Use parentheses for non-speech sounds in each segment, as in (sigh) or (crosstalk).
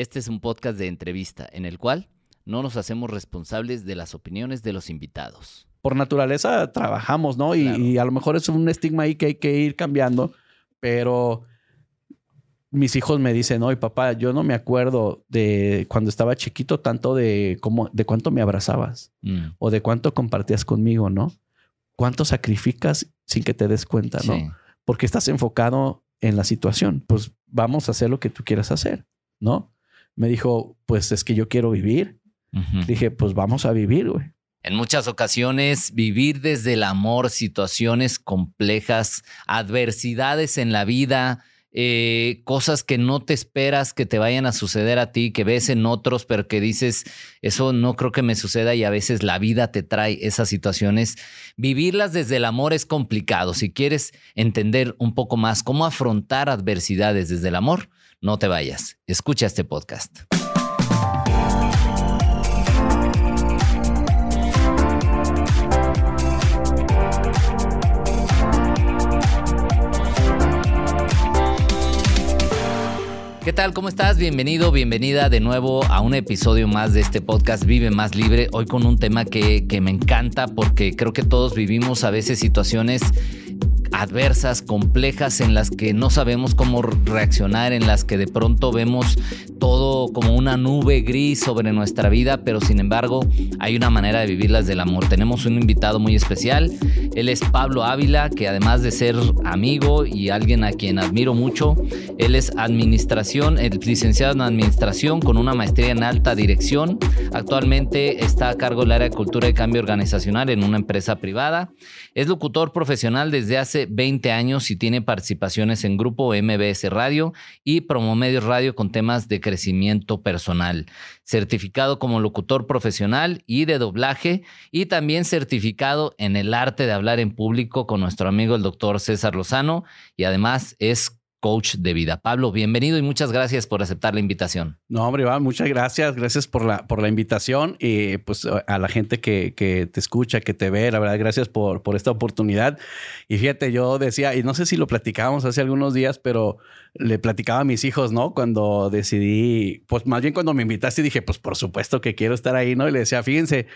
Este es un podcast de entrevista en el cual no nos hacemos responsables de las opiniones de los invitados. Por naturaleza trabajamos, ¿no? Y, y a lo mejor es un estigma ahí que hay que ir cambiando, pero mis hijos me dicen, oye, papá, yo no me acuerdo de cuando estaba chiquito tanto de cómo, de cuánto me abrazabas Mm, o de cuánto compartías conmigo, ¿no? Cuánto sacrificas sin que te des cuenta, ¿no? sí. Porque estás enfocado en la situación. Pues vamos a hacer lo que tú quieras hacer, ¿no? Me dijo, pues es que yo quiero vivir. Dije, pues vamos a vivir, güey. En muchas ocasiones, vivir desde el amor, situaciones complejas, adversidades en la vida, eh, cosas que no te esperas que te vayan a suceder a ti, que ves en otros, pero que dices, eso no creo que me suceda y a veces la vida te trae esas situaciones. Vivirlas desde el amor es complicado. Si quieres entender un poco más cómo afrontar adversidades desde el amor, no te vayas. Escucha este podcast. ¿Qué tal? ¿Cómo estás? Bienvenido, bienvenida de nuevo a un episodio más de este podcast Vive Más Libre. Hoy con un tema que, que me encanta porque creo que todos vivimos a veces situaciones adversas, complejas, en las que no sabemos cómo reaccionar, en las que de pronto vemos todo como una nube gris sobre nuestra vida, pero sin embargo hay una manera de vivirlas del amor. Tenemos un invitado muy especial, él es Pablo Ávila, que además de ser amigo y alguien a quien admiro mucho, él es administración, licenciado en administración con una maestría en alta dirección. Actualmente está a cargo del área de cultura y cambio organizacional en una empresa privada. Es locutor profesional desde hace 20 años y tiene participaciones en Grupo MBS Radio y Promomedios Radio con temas de crecimiento personal. Certificado como locutor profesional y de doblaje y también certificado en el arte de hablar en público con nuestro amigo el doctor César Lozano y además es coach de vida. Pablo, bienvenido y muchas gracias por aceptar la invitación. No, hombre, muchas gracias. Gracias por la, por la invitación y pues a la gente que, que te escucha, que te ve, la verdad, gracias por, por esta oportunidad. Y fíjate, yo decía, y no sé si lo platicábamos hace algunos días, pero le platicaba a mis hijos, ¿no? Cuando decidí, pues más bien cuando me invitaste, dije, pues por supuesto que quiero estar ahí, ¿no? Y le decía, fíjense,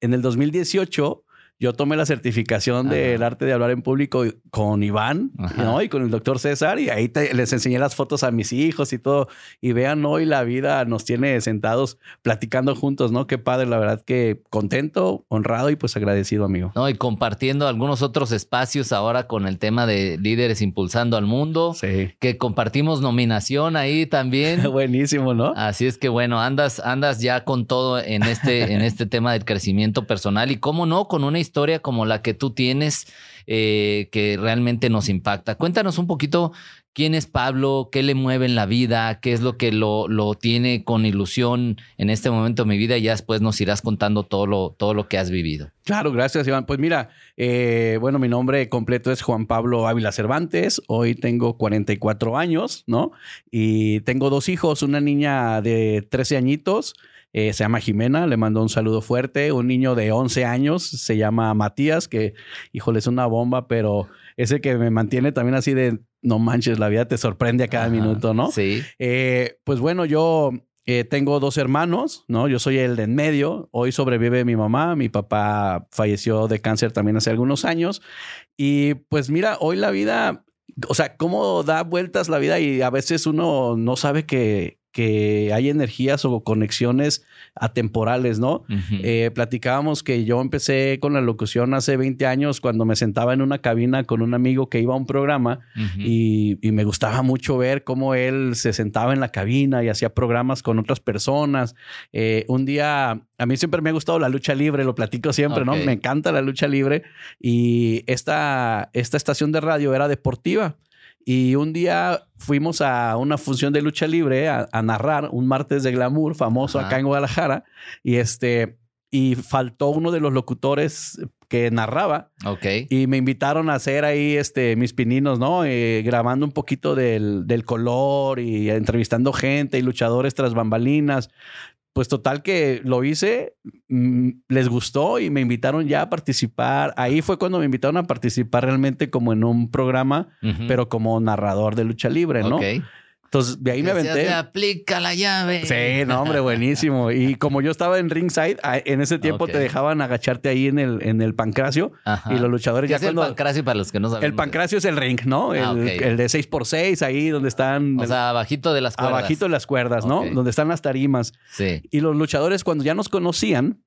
en el 2018 yo tomé la certificación Ajá. del arte de hablar en público con Iván. ¿no? Y con el doctor César, y ahí te- les enseñé las fotos a mis hijos y todo. Y vean, hoy la vida nos tiene sentados platicando juntos, ¿no? Qué padre, la verdad que contento, honrado y pues agradecido, amigo. ¿no? Y compartiendo algunos otros espacios ahora con el tema de líderes impulsando al mundo, Sí. que compartimos nominación ahí también. (laughs) Buenísimo, ¿no? Así es que bueno, andas, andas ya con todo en este, en este (laughs) tema del crecimiento personal y cómo no, con una historia como la que tú tienes eh, que realmente nos impacta. Cuéntanos un poquito quién es Pablo, qué le mueve en la vida, qué es lo que lo, lo tiene con ilusión en este momento de mi vida y ya después nos irás contando todo lo, todo lo que has vivido. Claro, gracias, Iván. Pues mira, eh, bueno, mi nombre completo es Juan Pablo Ávila Cervantes. Hoy tengo 44 años, ¿no? Y tengo dos hijos, una niña de 13 añitos. Eh, se llama Jimena, le mando un saludo fuerte. Un niño de 11 años, se llama Matías, que, híjole, es una bomba, pero es el que me mantiene también así de, no manches, la vida te sorprende a cada Ajá, minuto, ¿no? Sí. Eh, pues bueno, yo eh, tengo dos hermanos, ¿no? Yo soy el de en medio. Hoy sobrevive mi mamá. Mi papá falleció de cáncer también hace algunos años. Y pues mira, hoy la vida, o sea, cómo da vueltas la vida y a veces uno no sabe que, que hay energías o conexiones atemporales, ¿no? Ujú. Eh, platicábamos que yo empecé con la locución hace 20 años cuando me sentaba en una cabina con un amigo que iba a un programa Ujú. y, y me gustaba mucho ver cómo él se sentaba en la cabina y hacía programas con otras personas. Eh, un día, a mí siempre me ha gustado la lucha libre, lo platico siempre, ¿no? Ok. Me encanta la lucha libre y esta, esta estación de radio era deportiva. Y un día fuimos a una función de lucha libre a, a narrar un martes de glamour famoso Ajá. acá en Guadalajara y este y faltó uno de los locutores que narraba Ok. y me invitaron a hacer ahí este, mis pininos, ¿no? Eh, grabando un poquito del, del color y entrevistando gente y luchadores tras bambalinas. Pues total que lo hice, mm, les gustó y me invitaron ya a participar. Ahí fue cuando me invitaron a participar realmente como en un programa, pero como narrador de lucha libre, ¿no? Ok. Entonces, de ahí me aventé. "Te aplica la llave. Sí, no, hombre, buenísimo. Y (laughs) como yo estaba en ringside, a- en ese tiempo te dejaban agacharte ahí en el, en el pancracio Ajá. y los luchadores ¿Qué ya es el cuando... pancracio para los que no saben? El pancracio es el ring, ¿no? El, Ah, el de 6x6, ahí donde están... O sea, abajito de las cuerdas. abajito de las cuerdas, ¿no? Donde están las tarimas. Sí. Y los luchadores cuando ya nos conocían,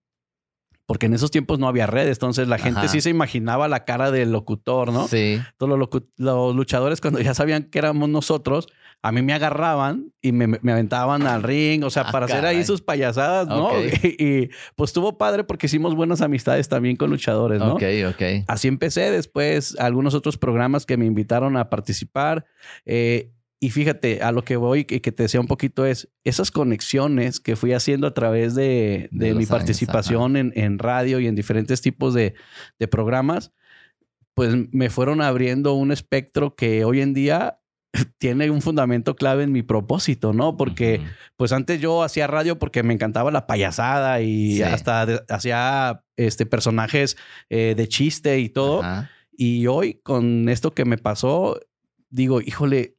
porque en esos tiempos no había redes, entonces la gente Ajá. sí se imaginaba la cara del locutor, ¿no? Sí. Entonces los, luchadores cuando ya sabían que éramos nosotros, a mí me agarraban y me, me aventaban al ring, o sea, Ah, para hacer ahí sus payasadas, ¿no? (laughs) Y, y, pues estuvo padre porque hicimos buenas amistades también con luchadores, ¿no? Ok, ok. Así empecé después algunos otros programas que me invitaron a participar. eh, y fíjate, a lo que voy y que te decía un poquito es esas conexiones que fui haciendo a través de, De de mi años, participación en, en radio y en diferentes tipos de, de programas, pues me fueron abriendo un espectro que hoy en día (laughs) tiene un fundamento clave en mi propósito, ¿no? Porque pues antes yo hacía radio porque me encantaba la payasada y Sí. hasta hacía este personajes eh, de chiste y todo. Y hoy con esto que me pasó, digo, híjole,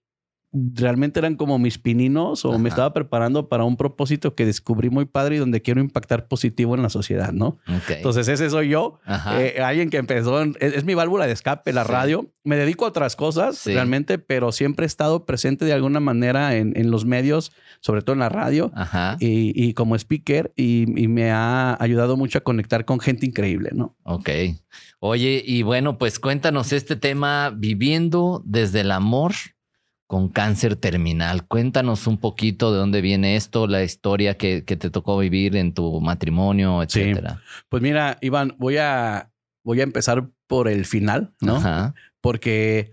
realmente eran como mis pininos o Ajá. me estaba preparando para un propósito que descubrí muy padre y donde quiero impactar positivo en la sociedad, ¿no? Ok. Entonces ese soy yo, eh, alguien que empezó, en- es, es mi válvula de escape, la Sí. radio. Me dedico a otras cosas Sí. realmente, pero siempre he estado presente de alguna manera en, en los medios, sobre todo en la radio. Y, y como speaker y, y me ha ayudado mucho a conectar con gente increíble, ¿no? Ok. Oye, y bueno, pues cuéntanos este tema, viviendo desde el amor con cáncer terminal. Cuéntanos un poquito de dónde viene esto, la historia que, que te tocó vivir en tu matrimonio, Sí. etcétera. Pues mira, Iván, voy a, voy a empezar por el final, ¿no? Ajá. Porque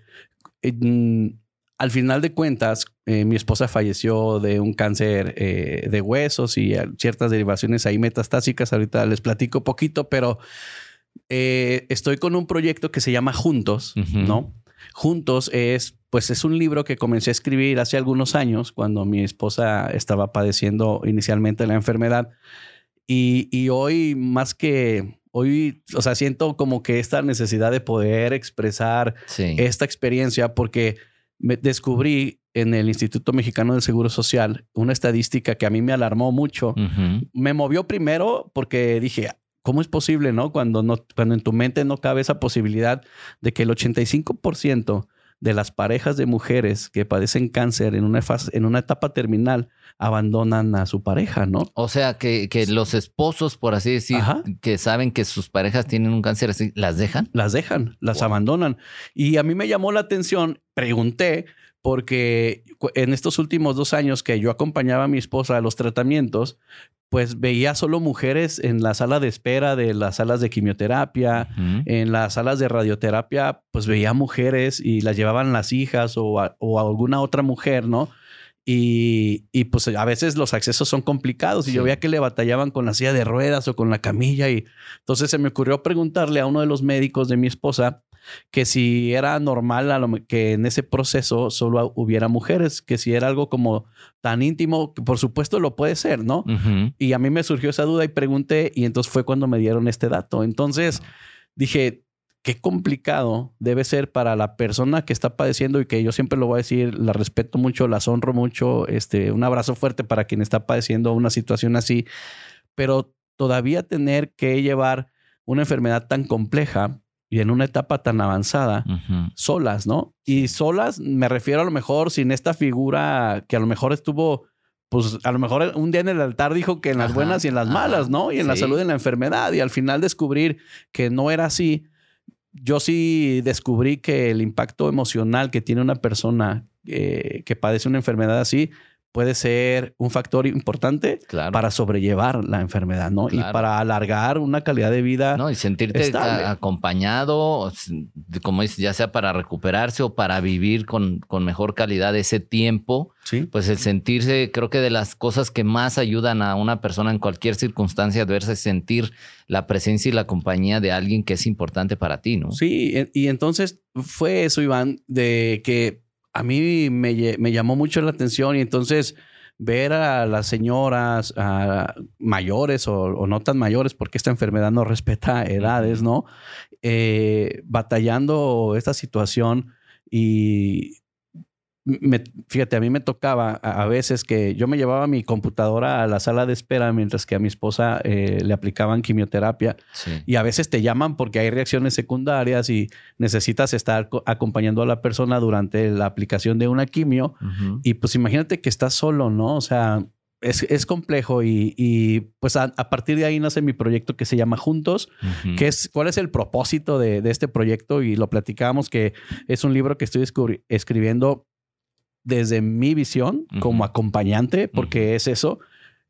eh, al final de cuentas, eh, mi esposa falleció de un cáncer eh, de huesos y eh, ciertas derivaciones ahí metastásicas. Ahorita les platico poquito, pero estoy con un proyecto que se llama Juntos. ¿no? Juntos es, pues es un libro que comencé a escribir hace algunos años cuando mi esposa estaba padeciendo inicialmente la enfermedad. Y, y hoy, más que hoy, o sea, siento como que esta necesidad de poder expresar Sí. esta experiencia porque me descubrí en el Instituto Mexicano del Seguro Social una estadística que a mí me alarmó mucho. Me movió primero porque dije, ¿cómo es posible, no? Cuando, no, cuando en tu mente no cabe esa posibilidad de que el 85% de las parejas de mujeres que padecen cáncer en una, fase, en una etapa terminal abandonan a su pareja, ¿no? O sea, que, que los esposos, por así decir, Ajá. que saben que sus parejas tienen un cáncer así, ¿las dejan? las dejan, las Wow. abandonan. Y a mí me llamó la atención, pregunté, porque en estos últimos dos años que yo acompañaba a mi esposa a los tratamientos, pues veía solo mujeres en la sala de espera de las salas de quimioterapia, en las salas de radioterapia, pues veía mujeres y las llevaban las hijas o, a- o a alguna otra mujer, ¿no? Y, y, pues a veces los accesos son complicados y yo veía que le batallaban con la silla de ruedas o con la camilla y entonces se me ocurrió preguntarle a uno de los médicos de mi esposa que si era normal a lo que en ese proceso solo hubiera mujeres, que si era algo como tan íntimo, que por supuesto lo puede ser, ¿no? Y a mí me surgió esa duda y pregunté y entonces fue cuando me dieron este dato. Entonces dije, qué complicado debe ser para la persona que está padeciendo y que yo siempre lo voy a decir, la respeto mucho, las honro mucho, este, un abrazo fuerte para quien está padeciendo una situación así, pero todavía tener que llevar una enfermedad tan compleja y en una etapa tan avanzada solas, ¿no? Y solas me refiero a lo mejor sin esta figura que a lo mejor estuvo, pues a lo mejor un día en el altar dijo que en las Ajá, buenas y en las ajá, malas, ¿no? Y en la salud y en la enfermedad. Y al final descubrir que no era así. Yo sí descubrí que el impacto emocional que tiene una persona eh, que padece una enfermedad así puede ser un factor importante Claro. para sobrellevar la enfermedad, ¿no? Y para alargar una calidad de vida. No, y sentirte Estable. acompañado, como dices, ya sea para recuperarse o para vivir con, con mejor calidad ese tiempo, Sí. pues el sentirse, creo que de las cosas que más ayudan a una persona en cualquier circunstancia adversa es sentir la presencia y la compañía de alguien que es importante para ti, ¿no? Sí, e- y entonces fue eso, Iván, de que a mí me, llamó mucho la atención y entonces ver a las señoras a mayores o, o no tan mayores, porque esta enfermedad no respeta edades, ¿no? Eh, batallando esta situación y me, fíjate, a mí me tocaba a, veces que yo me llevaba mi computadora a la sala de espera mientras que a mi esposa eh, le aplicaban quimioterapia. Y a veces te llaman porque hay reacciones secundarias y necesitas estar acompañando a la persona durante la aplicación de una quimio. Y pues imagínate que estás solo, ¿no? O sea, es, complejo y, pues a, partir de ahí nace mi proyecto que se llama Juntos, que es cuál es el propósito de, de, este proyecto y lo platicábamos que es un libro que estoy escribiendo desde mi visión como acompañante, porque es eso.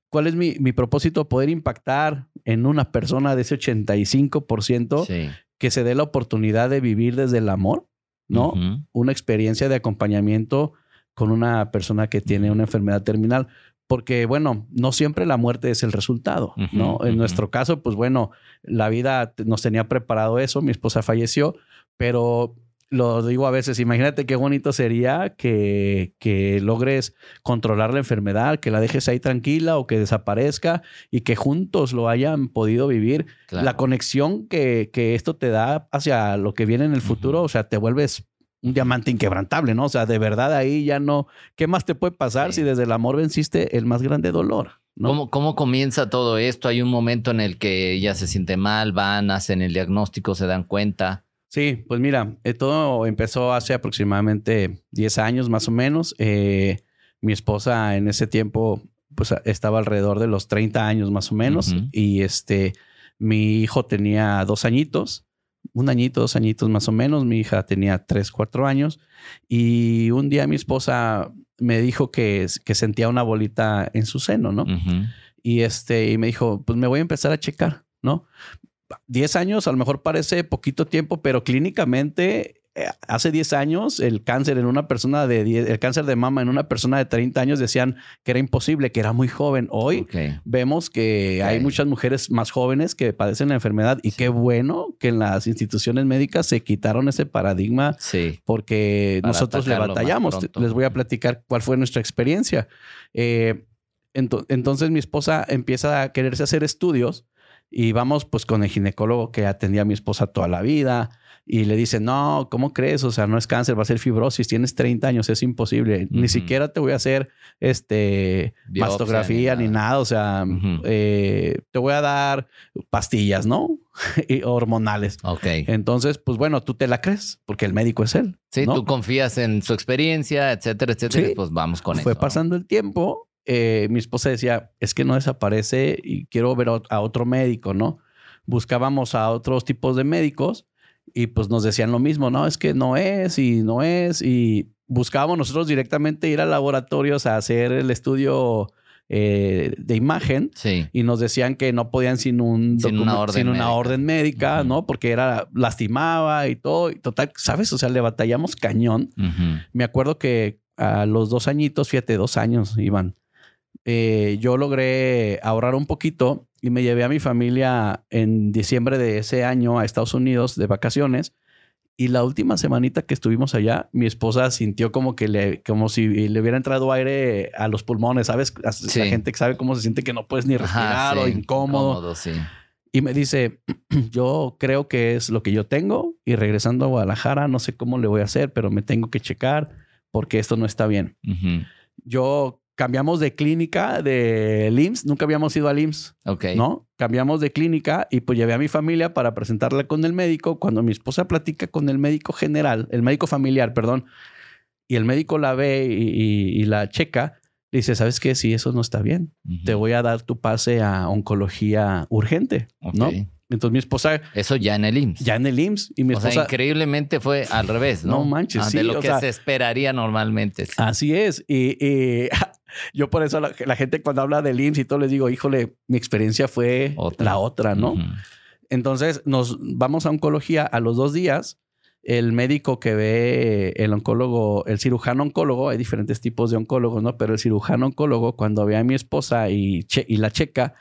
¿Cuál es mi, propósito? Poder impactar en una persona de ese 85% que se dé la oportunidad de vivir desde el amor, ¿no? Una experiencia de acompañamiento con una persona que tiene una enfermedad terminal. Porque, bueno, no siempre la muerte es el resultado, ¿no? En nuestro caso, pues bueno, la vida nos tenía preparado eso, mi esposa falleció, pero lo digo a veces, imagínate qué bonito sería que, que, logres controlar la enfermedad, que la dejes ahí tranquila o que desaparezca y que juntos lo hayan podido vivir. La conexión que, que, esto te da hacia lo que viene en el futuro, o sea, te vuelves un diamante inquebrantable, ¿no? O sea, de verdad ahí ya no, ¿qué más te puede pasar si desde el amor venciste el más grande dolor? ¿no? ¿Cómo, ¿Cómo comienza todo esto? Hay un momento en el que ella se siente mal, van, hacen el diagnóstico, se dan cuenta. Sí, pues mira, eh, todo empezó hace aproximadamente 10 años más o menos. Eh, mi esposa en ese tiempo pues estaba alrededor de los 30 años más o menos y este mi hijo tenía dos añitos, un añito, dos añitos más o menos, mi hija tenía tres, cuatro años y un día mi esposa me dijo que, que sentía una bolita en su seno, ¿no? Y este, y me dijo, pues me voy a empezar a checar, ¿no? 10 años a lo mejor parece poquito tiempo, pero clínicamente eh, hace 10 años el cáncer en una persona de el cáncer de mama en una persona de 30 años decían que era imposible, que era muy joven. Hoy vemos que hay muchas mujeres más jóvenes que padecen la enfermedad y qué bueno que en las instituciones médicas se quitaron ese paradigma porque nosotros le batallamos. Les voy a platicar cuál fue nuestra experiencia. Eh, entonces mi esposa empieza a quererse hacer estudios y vamos pues con el ginecólogo que atendía a mi esposa toda la vida y le dice, no, ¿cómo crees? O sea, no es cáncer, va a ser fibrosis, tienes 30 años, es imposible. Ni siquiera te voy a hacer este, mastografía ni nada. O sea, eh, te voy a dar pastillas, ¿no? (laughs) y hormonales. Ok. Entonces, pues bueno, tú te la crees porque el médico es él. Sí, tú confías en su experiencia, etcétera, etcétera. pues vamos con eso. Fue pasando el tiempo eh, mi esposa decía, es que no desaparece y quiero ver a otro médico, ¿no? Buscábamos a otros tipos de médicos y pues nos decían lo mismo, no, es que no es y no es y buscábamos nosotros directamente ir a laboratorios a hacer el estudio eh, de imagen y nos decían que no podían sin un sin una orden médica, orden médica ¿no? Porque era lastimaba y todo. Y total, ¿sabes? O sea, le batallamos cañón. Me acuerdo que a los dos añitos, fíjate, dos años, iban eh, yo logré ahorrar un poquito y me llevé a mi familia en diciembre de ese año a Estados Unidos de vacaciones. Y la última semanita que estuvimos allá, mi esposa sintió como que le, como si le hubiera entrado aire a los pulmones, ¿sabes? La gente que sabe cómo se siente que no puedes ni respirar o incómodo. Y me dice, (clears throat) yo creo que es lo que yo tengo y regresando a Guadalajara, no sé cómo le voy a hacer, pero me tengo que checar porque esto no está bien. Yo cambiamos de clínica de LIMS, nunca habíamos ido al LIMS. Ok. ¿No? Cambiamos de clínica y pues llevé a mi familia para presentarla con el médico. Cuando mi esposa platica con el médico general, el médico familiar, perdón, y el médico la ve y, la checa, dice, ¿sabes qué? Si eso no está bien, te voy a dar tu pase a oncología urgente, ¿no? Entonces mi esposa. Eso ya en el IMSS. Ya en el IMSS. Y mi esposa. O sea, increíblemente fue al revés, ¿no? No manches, ah, sí. De lo que se esperaría normalmente. Así es. Y, yo por eso la, gente cuando habla del IMSS y todo les digo, híjole, mi experiencia fue la otra, ¿no? Entonces nos vamos a oncología a los dos días. El médico que ve el oncólogo, el cirujano oncólogo, hay diferentes tipos de oncólogos, ¿no? Pero el cirujano oncólogo, cuando ve a mi esposa y, y la checa,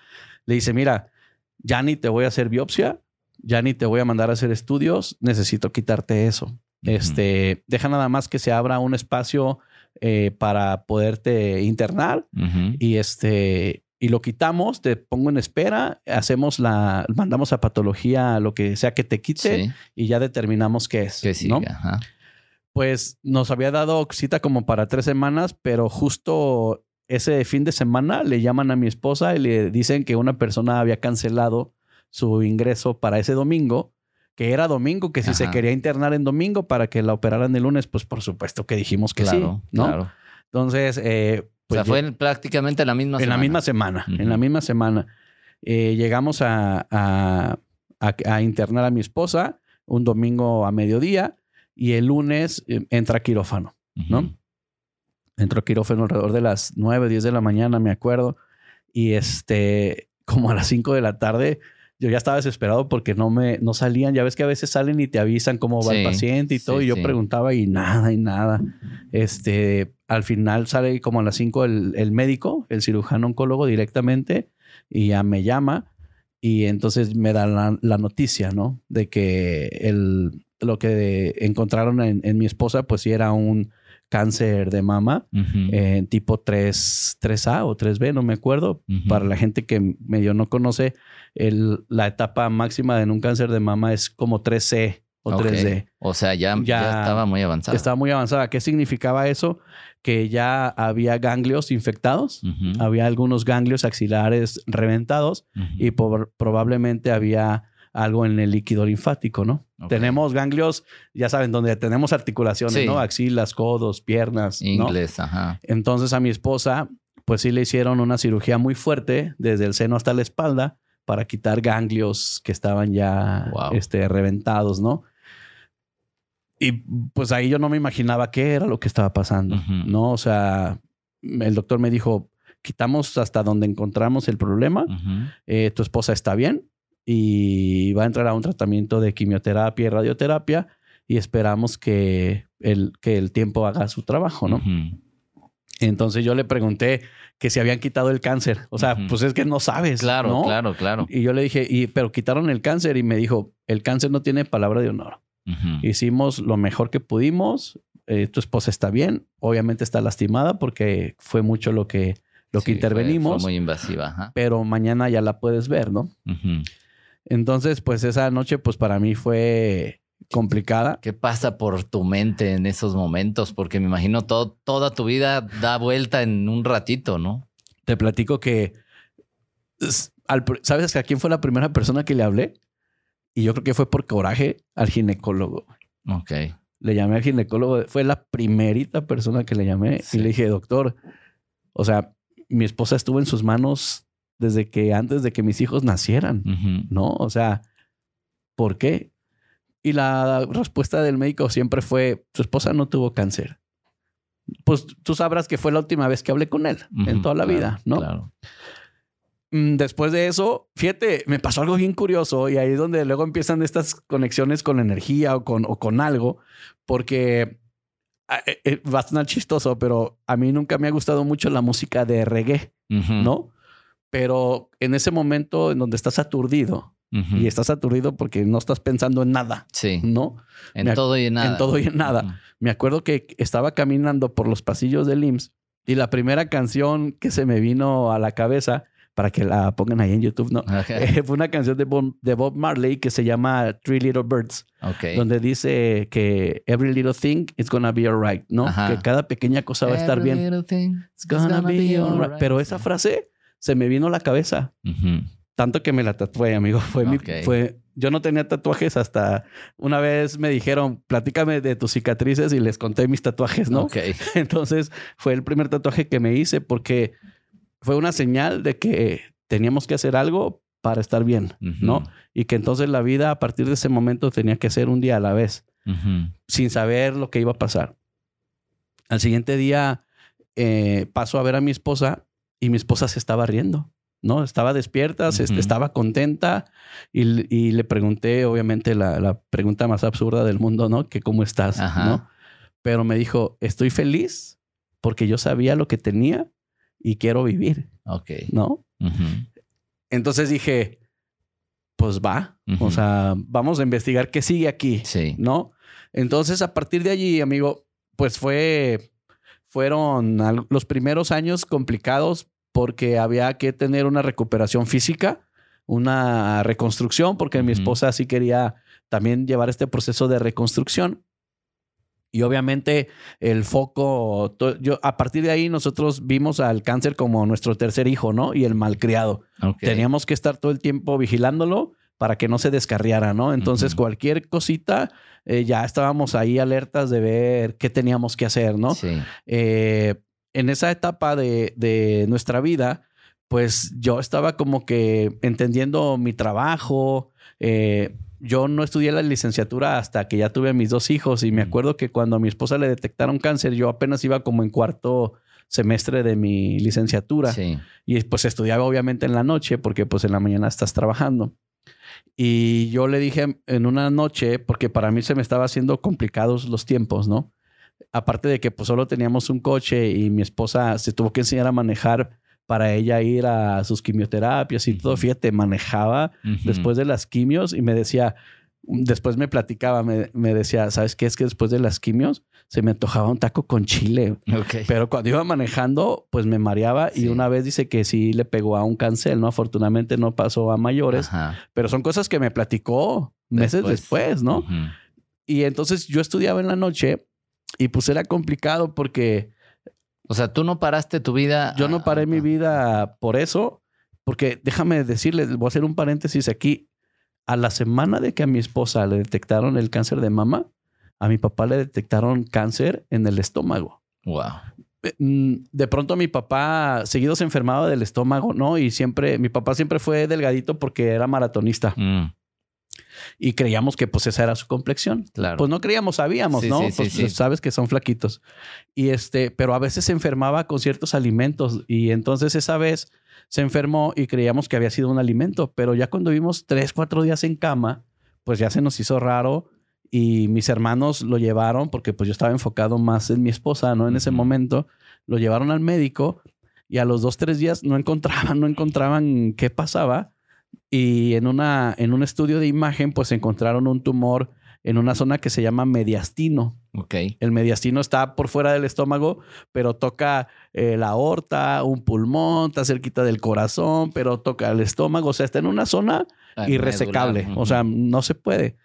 le dice, mira, ya ni te voy a hacer biopsia, ya ni te voy a mandar a hacer estudios, necesito quitarte eso. Este, deja nada más que se abra un espacio eh, para poderte internar y este, y lo quitamos, te pongo en espera, hacemos la, mandamos a patología lo que sea que te quite y ya determinamos qué es. Que ¿no? Pues nos había dado cita como para tres semanas, pero justo ese fin de semana le llaman a mi esposa y le dicen que una persona había cancelado su ingreso para ese domingo, que era domingo, que si se quería internar en domingo para que la operaran el lunes, pues por supuesto que dijimos que claro, sí, ¿no? claro. Entonces, eh, pues o sea, fue en prácticamente la misma en la semana. misma semana, en la misma semana. Eh, llegamos a, a- a- a internar a mi esposa un domingo a mediodía y el lunes eh, entra quirófano. ¿no? Entró quirófano alrededor de las 9, 10 de la mañana, me acuerdo. Y este, como a las 5 de la tarde, yo ya estaba desesperado porque no me no salían. Ya ves que a veces salen y te avisan cómo va el paciente y todo. sí, y yo sí. preguntaba y nada, y nada. Este, al final sale como a las 5 el, el médico, el cirujano oncólogo directamente, y ya me llama. Y entonces me da la, la noticia, ¿no? De que el, lo que encontraron en, en mi esposa, pues sí era un cáncer de mama Ujú. eh, tipo 3, 3A o 3B, no me acuerdo. Para la gente que medio no conoce, el- la etapa máxima en un cáncer de mama es como 3C o Ok. 3D. O sea, ya, ya, Ya- estaba muy avanzado. Estaba muy avanzada. ¿Qué significaba eso? Que ya había ganglios infectados, había algunos ganglios axilares reventados y por- probablemente había algo en el líquido linfático, ¿no? Tenemos ganglios, ya saben, donde tenemos articulaciones, Sí. ¿no? Axilas, codos, piernas, ¿no? Inglés, ajá. Entonces a mi esposa, pues sí le hicieron una cirugía muy fuerte desde el seno hasta la espalda para quitar ganglios que estaban ya Wow. este, reventados, ¿no? Y pues ahí yo no me imaginaba qué era lo que estaba pasando. ¿no? O sea, el doctor me dijo, quitamos hasta donde encontramos el problema, eh, tu esposa está bien y va a entrar a un tratamiento de quimioterapia y radioterapia y esperamos que el, que el tiempo haga su trabajo, ¿no? Entonces yo le pregunté que si habían quitado el cáncer. O sea, pues es que no sabes. Claro, ¿no? claro, claro. Y yo le dije, y, pero quitaron el cáncer y me dijo, el cáncer no tiene palabra de honor. Hicimos lo mejor que pudimos. eh, tu esposa está bien. Obviamente está lastimada porque fue mucho lo que, lo Sí, que intervenimos. Fue, muy invasiva. Pero mañana ya la puedes ver, ¿no? Ujú. Entonces, pues esa noche, pues para mí fue complicada. ¿Qué pasa por tu mente en esos momentos? Porque me imagino todo, toda tu vida da vuelta en un ratito, ¿no? Te platico que, al ¿sabes a quién fue la primera persona que le hablé? Y yo creo que fue por coraje al ginecólogo. Ok. Le llamé al ginecólogo, fue la primerita persona que le llamé Sí. y le dije, doctor, o sea, mi esposa estuvo en sus manos desde que antes de que mis hijos nacieran. ¿no? O sea, ¿por qué? Y la respuesta del médico siempre fue, su esposa no tuvo cáncer. Pues tú sabrás que fue la última vez que hablé con él en toda la claro, vida, ¿no? Claro. Mm, Después de eso, fíjate, me pasó algo bien curioso y ahí es donde luego empiezan estas conexiones con la energía o con, o con algo, porque ah, eh, eh, va a sonar chistoso, pero a mí nunca me ha gustado mucho la música de reggae. ¿no? Pero en ese momento en donde estás aturdido y estás aturdido porque no estás pensando en nada, Sí. ¿no? En Me- todo y en nada. en todo y en nada. Me acuerdo que estaba caminando por los pasillos del IMSS y la primera canción que se me vino a la cabeza, para que la pongan ahí en YouTube, ¿no? Ok. (laughs) Eh, fue una canción de Bob, de Bob Marley que se llama Three Little Birds, Ok. donde dice que every little thing is gonna be alright, ¿no? Ajá. Que cada pequeña cosa va a estar Every bien. little thing It's gonna, be, alright. Pero esa frase se me vino a la cabeza, tanto que me la tatué, amigo. Fue mi, fue, yo no tenía tatuajes hasta una vez me dijeron, platícame de tus cicatrices y les conté mis tatuajes, ¿no? Ok. (laughs) Entonces fue el primer tatuaje que me hice porque fue una señal de que teníamos que hacer algo para estar bien. ¿no? Y que entonces la vida a partir de ese momento tenía que ser un día a la vez, sin saber lo que iba a pasar. Al siguiente día eh, paso a ver a mi esposa y mi esposa se estaba riendo, ¿no? Estaba despierta, se- Ujú. estaba contenta y, y le pregunté, obviamente, la, la pregunta más absurda del mundo, ¿no? Que cómo estás, Ajá. ¿no? Pero me dijo, estoy feliz porque yo sabía lo que tenía y quiero vivir, Ok. ¿no? Ujú. Entonces dije, pues va, Ujú. o sea, vamos a investigar qué sigue aquí, Sí. ¿no? Entonces, a partir de allí, amigo, pues fue, fueron los primeros años complicados porque había que tener una recuperación física, una reconstrucción, porque mi esposa sí quería también llevar este proceso de reconstrucción. Y obviamente el foco, yo a partir de ahí nosotros vimos al cáncer como nuestro tercer hijo, ¿no? Y el malcriado. Teníamos que estar todo el tiempo vigilándolo para que no se descarriara, ¿no? Entonces cualquier cosita eh, ya estábamos ahí alertas de ver qué teníamos que hacer, ¿no? Sí. Eh, en esa etapa de, nuestra vida, pues yo estaba como que entendiendo mi trabajo, eh, yo no estudié la licenciatura hasta que ya tuve mis dos hijos y me acuerdo que cuando a mi esposa le detectaron cáncer, yo apenas iba como en cuarto semestre de mi licenciatura y pues estudiaba obviamente en la noche porque pues en la mañana estás trabajando. Y yo le dije en una noche, porque para mí se me estaba haciendo complicados los tiempos, ¿no? Aparte de que pues solo teníamos un coche y mi esposa se tuvo que enseñar a manejar para ella ir a sus quimioterapias y todo. Fíjate, manejaba después de las quimios y me decía, después me platicaba, me, decía, ¿sabes qué? Es que después de las quimios se me antojaba un taco con chile. Pero cuando iba manejando, pues me mareaba y una vez dice que sí le pegó a un cancel, ¿no? Afortunadamente no pasó a mayores, pero son cosas que me platicó meses después, ¿no? Y entonces yo estudiaba en la noche y pues era complicado porque o sea, tú no paraste tu vida. Yo no paré mi vida por eso, porque déjame decirles, voy a hacer un paréntesis aquí. A la semana de que a mi esposa le detectaron el cáncer de mama, a mi papá le detectaron cáncer en el estómago. Wow. Eh, mm, de pronto mi papá seguido se enfermaba del estómago, ¿no? Y siempre, mi papá siempre fue delgadito porque era maratonista. Mm y creíamos que pues esa era su complexión. Claro. Pues no creíamos, sabíamos, ¿no? pues sabes que son flaquitos. Y este, pero a veces se enfermaba con ciertos alimentos y entonces esa vez se enfermó y creíamos que había sido un alimento, pero ya cuando vimos tres, cuatro días en cama, pues ya se nos hizo raro y mis hermanos lo llevaron porque pues yo estaba enfocado más en mi esposa, ¿no? En ese momento lo llevaron al médico y a los dos, tres días no encontraban, no encontraban qué pasaba y en, una, en un estudio de imagen, pues encontraron un tumor en una zona que se llama mediastino. Ok. El mediastino está por fuera del estómago, pero toca eh, la aorta, un pulmón, está cerquita del corazón, pero toca el estómago. O sea, está en una zona irresecable. O sea, no se puede.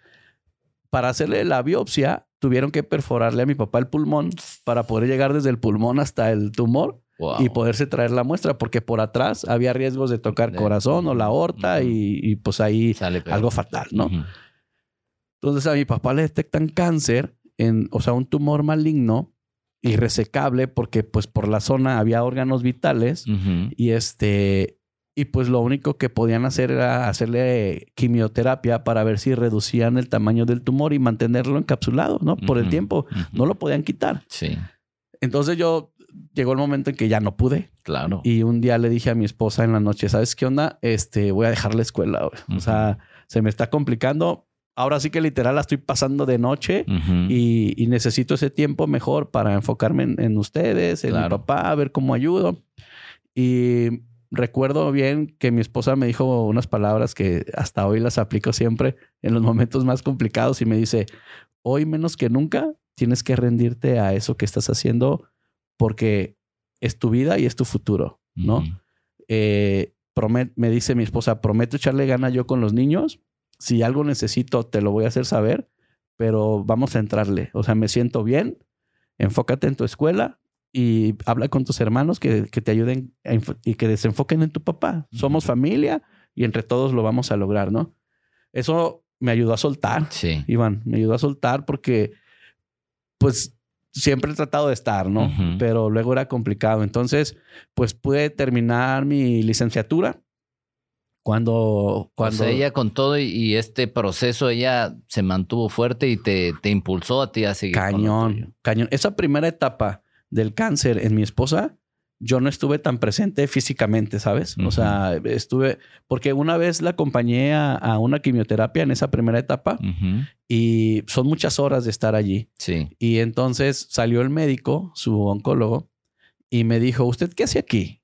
Para hacerle la biopsia, tuvieron que perforarle a mi papá el pulmón para poder llegar desde el pulmón hasta el tumor y poderse traer la muestra, porque por atrás había riesgos de tocar corazón o la aorta y, pues ahí algo fatal, ¿no? Entonces a mi papá le detectan cáncer, en, o sea, un tumor maligno irresecable porque pues por la zona había órganos vitales y este y pues lo único que podían hacer era hacerle quimioterapia para ver si reducían el tamaño del tumor y mantenerlo encapsulado, ¿no? Por el tiempo, no lo podían quitar. Sí. Entonces yo llegó el momento en que ya no pude. Claro. Y un día le dije a mi esposa en la noche, ¿sabes qué onda? Este, voy a dejar la escuela. O sea, se me está complicando. Ahora sí que literal la estoy pasando de noche y, necesito ese tiempo mejor para enfocarme en, ustedes, en mi papá, a ver cómo ayudo. Y recuerdo bien que mi esposa me dijo unas palabras que hasta hoy las aplico siempre en los momentos más complicados y me dice, hoy menos que nunca tienes que rendirte a eso que estás haciendo porque es tu vida y es tu futuro, ¿no? Eh, me dice mi esposa, prometo echarle gana yo con los niños. Si algo necesito, te lo voy a hacer saber, pero vamos a entrarle. O sea, me siento bien, enfócate en tu escuela y habla con tus hermanos que, te ayuden y que desenfoquen en tu papá. Somos familia y entre todos lo vamos a lograr, ¿no? Eso me ayudó a soltar. Sí. Iván, me ayudó a soltar porque, pues, siempre he tratado de estar, ¿no? Pero luego era complicado. Entonces, pues pude terminar mi licenciatura. Cuando, cuando... ella con todo y, este proceso, ella se mantuvo fuerte y te, te impulsó a ti a seguir. Cañón, cañón. Esa primera etapa del cáncer en mi esposa yo no estuve tan presente físicamente, ¿sabes? O sea, estuve, porque una vez la acompañé a, una quimioterapia en esa primera etapa y son muchas horas de estar allí. Sí. Y entonces salió el médico, su oncólogo, y me dijo, ¿usted qué hace aquí?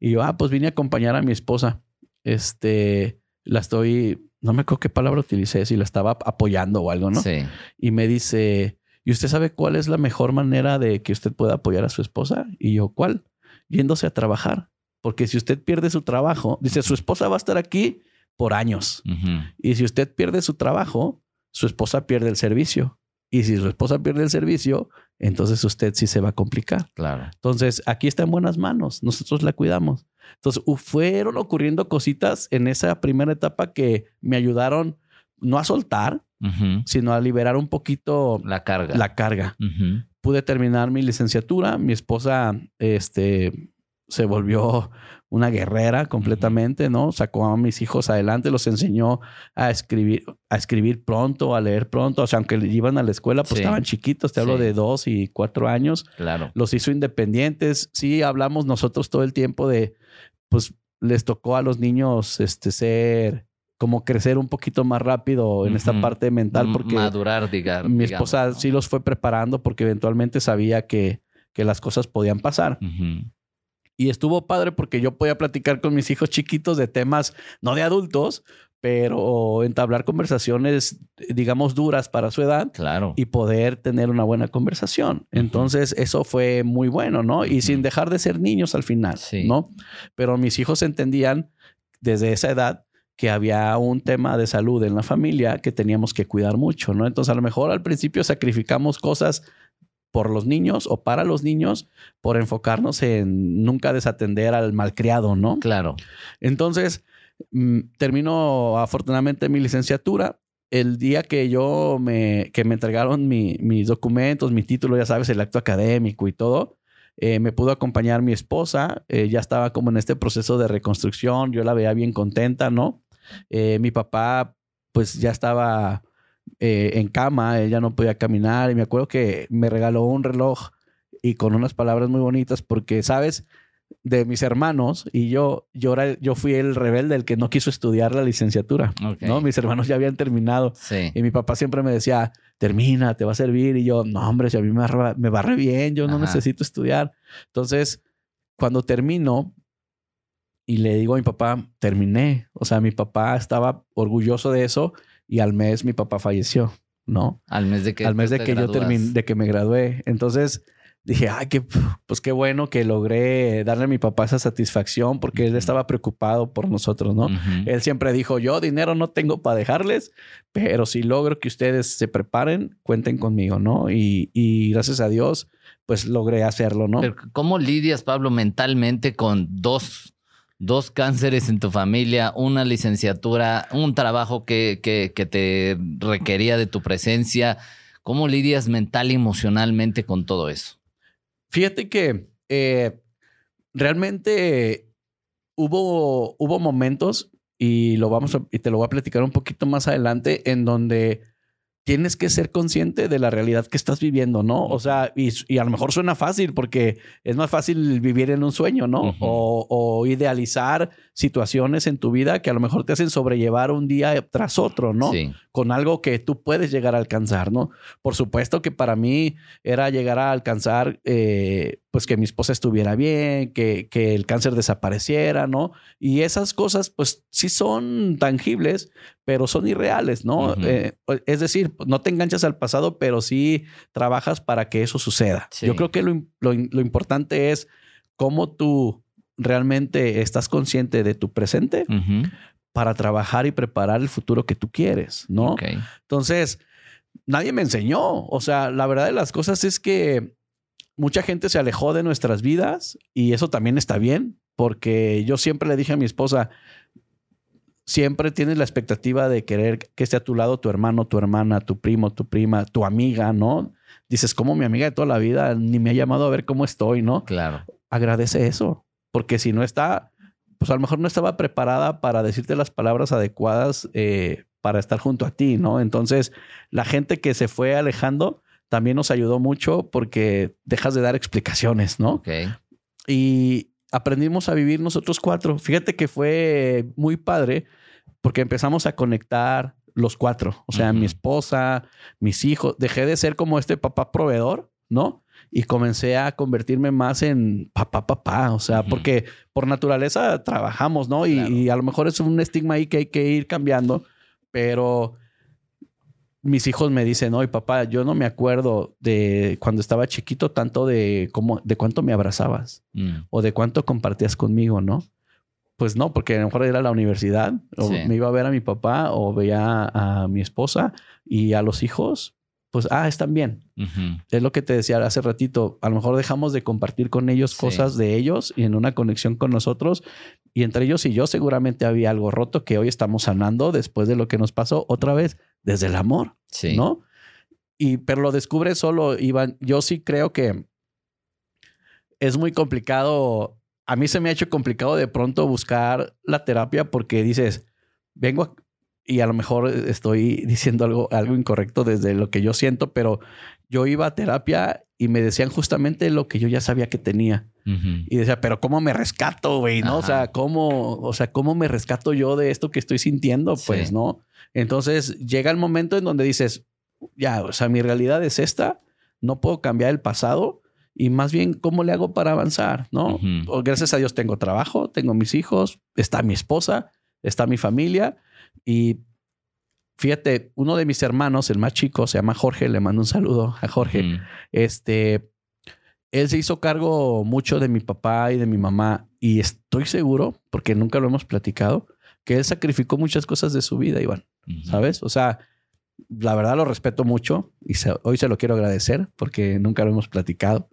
Y yo, ah, pues vine a acompañar a mi esposa. Este, la estoy, no me acuerdo qué palabra utilicé, si la estaba apoyando o algo, ¿no? Sí. Y me dice, ¿y usted sabe cuál es la mejor manera de que usted pueda apoyar a su esposa? Y yo, ¿cuál? Yéndose a trabajar. Porque si usted pierde su trabajo, dice, su esposa va a estar aquí por años. Y si usted pierde su trabajo, su esposa pierde el servicio. Y si su esposa pierde el servicio, entonces usted sí se va a complicar. Claro. Entonces, aquí está en buenas manos. Nosotros la cuidamos. Entonces, fueron ocurriendo cositas en esa primera etapa que me ayudaron no a soltar, sino a liberar un poquito la carga. La carga. Pude terminar mi licenciatura. Mi esposa, este, se volvió una guerrera completamente, ¿no? Sacó a mis hijos adelante, los enseñó a escribir, a escribir pronto, a leer pronto. O sea, aunque iban a la escuela, pues estaban chiquitos, te hablo de dos y cuatro años. Claro. Los hizo independientes. Sí, hablamos nosotros todo el tiempo de, pues les tocó a los niños este, ser como crecer un poquito más rápido en esta parte mental porque madurar digamos mi esposa sí los fue preparando porque eventualmente sabía que, que las cosas podían pasar y estuvo padre porque yo podía platicar con mis hijos chiquitos de temas, no de adultos, pero entablar conversaciones, digamos, duras para su edad. Claro. Y poder tener una buena conversación. Entonces, eso fue muy bueno, ¿no? Y sin dejar de ser niños al final, ¿no? Pero mis hijos entendían desde esa edad que había un tema de salud en la familia que teníamos que cuidar mucho, ¿no? Entonces, a lo mejor al principio sacrificamos cosas por los niños o para los niños por enfocarnos en nunca desatender al malcriado, ¿no? Claro. Entonces, mm, termino afortunadamente mi licenciatura. El día que yo me, que me entregaron mis documentos, mi título, ya sabes, el acto académico y todo, eh, me pudo acompañar mi esposa. Eh, ya estaba como en este proceso de reconstrucción. Yo la veía bien contenta, ¿no? Eh, mi papá, pues ya estaba en cama, ella no podía caminar y me acuerdo que me regaló un reloj y con unas palabras muy bonitas porque, ¿sabes? De mis hermanos y yo, yo, yo fui el rebelde, el que no quiso estudiar la licenciatura, ¿no? Mis hermanos ya habían terminado y mi papá siempre me decía, termina, te va a servir y yo, no, hombre, si a mí me va, me va re bien, yo no necesito estudiar. Entonces, cuando termino, y le digo a mi papá, terminé. O sea, mi papá estaba orgulloso de eso y al mes mi papá falleció, ¿no? Al mes de que al mes de que yo terminé, de que me gradué. Entonces dije, ay, qué, pues qué bueno que logré darle a mi papá esa satisfacción porque él estaba preocupado por nosotros, ¿no? Él siempre dijo, yo dinero no tengo para dejarles, pero si logro que ustedes se preparen, cuenten conmigo, ¿no? Y, y gracias a Dios, pues logré hacerlo, ¿no? ¿Cómo lidias, Pablo, mentalmente con dos dos cánceres en tu familia, una licenciatura, un trabajo que, que, te requería de tu presencia. ¿Cómo lidias mental y emocionalmente con todo eso? Fíjate que eh, realmente hubo, hubo momentos, y lo vamos y te lo voy a platicar un poquito más adelante, en donde tienes que ser consciente de la realidad que estás viviendo, ¿no? O sea, y, a lo mejor suena fácil porque es más fácil vivir en un sueño, ¿no? o, idealizar situaciones en tu vida que a lo mejor te hacen sobrellevar un día tras otro, ¿no? Sí. Con algo que tú puedes llegar a alcanzar, ¿no? Por supuesto que para mí era llegar a alcanzar, eh, pues que mi esposa estuviera bien, que, que el cáncer desapareciera, ¿no? Y esas cosas, pues sí son tangibles, pero son irreales, ¿no? Eh, es decir, no te enganchas al pasado, pero sí trabajas para que eso suceda. Yo creo que lo, lo importante es cómo tú realmente estás consciente de tu presente para trabajar y preparar el futuro que tú quieres, ¿no? Entonces, nadie me enseñó. O sea, la verdad de las cosas es que mucha gente se alejó de nuestras vidas y eso también está bien, porque yo siempre le dije a mi esposa, siempre tienes la expectativa de querer que esté a tu lado tu hermano, tu hermana, tu primo, tu prima, tu amiga, ¿no? Dices, como mi amiga de toda la vida ni me ha llamado a ver cómo estoy, ¿no? Claro. Agradece eso porque si no está, pues a lo mejor no estaba preparada para decirte las palabras adecuadas eh, para estar junto a ti, ¿no? Entonces, la gente que se fue alejando también nos ayudó mucho porque dejas de dar explicaciones, ¿no? Ok. Y aprendimos a vivir nosotros cuatro. Fíjate que fue muy padre porque empezamos a conectar los cuatro, o sea, mi esposa, mis hijos. Dejé de ser como este papá proveedor, ¿no? y comencé a convertirme más en papá, papá, o sea, porque por naturaleza trabajamos, ¿no? Y, a lo mejor es un estigma ahí que hay que ir cambiando, pero mis hijos me dicen, oye, papá, yo no me acuerdo de cuando estaba chiquito tanto de cómo, de cuánto me abrazabas mm. o de cuánto compartías conmigo, ¿no? Pues no, porque a lo mejor era la universidad, o me iba a ver a mi papá o veía a mi esposa y a los hijos pues, ah, están bien. Es lo que te decía hace ratito. A lo mejor dejamos de compartir con ellos cosas de ellos y en una conexión con nosotros. Y entre ellos y yo seguramente había algo roto que hoy estamos sanando después de lo que nos pasó otra vez desde el amor. Sí. ¿No? Y, pero lo descubre solo, Iván. Yo sí creo que es muy complicado. A mí se me ha hecho complicado de pronto buscar la terapia porque dices, vengo a, y a lo mejor estoy diciendo algo, algo incorrecto desde lo que yo siento, pero yo iba a terapia y me decían justamente lo que yo ya sabía que tenía. Y decía, pero ¿cómo me rescato, güey? ¿No? O sea, ¿cómo, o sea, ¿cómo me rescato yo de esto que estoy sintiendo? Pues, ¿no? Entonces llega el momento en donde dices, ya, o sea, mi realidad es esta, no puedo cambiar el pasado y más bien, ¿cómo le hago para avanzar? ¿No? Gracias a Dios tengo trabajo, tengo mis hijos, está mi esposa, está mi familia y fíjate, uno de mis hermanos, el más chico, se llama Jorge, le mando un saludo a Jorge. Este, él se hizo cargo mucho de mi papá y de mi mamá y estoy seguro, porque nunca lo hemos platicado, que él sacrificó muchas cosas de su vida, Iván. ¿Sabes? O sea, la verdad lo respeto mucho y hoy se lo quiero agradecer porque nunca lo hemos platicado.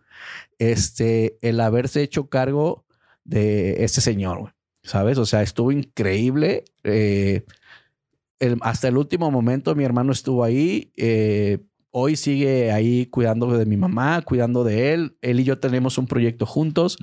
Este, el haberse hecho cargo de este señor, ¿sabes? O sea, estuvo increíble. Eh, hasta el último momento mi hermano estuvo ahí. Eh, hoy sigue ahí cuidando de mi mamá, cuidando de él. Él y yo tenemos un proyecto juntos,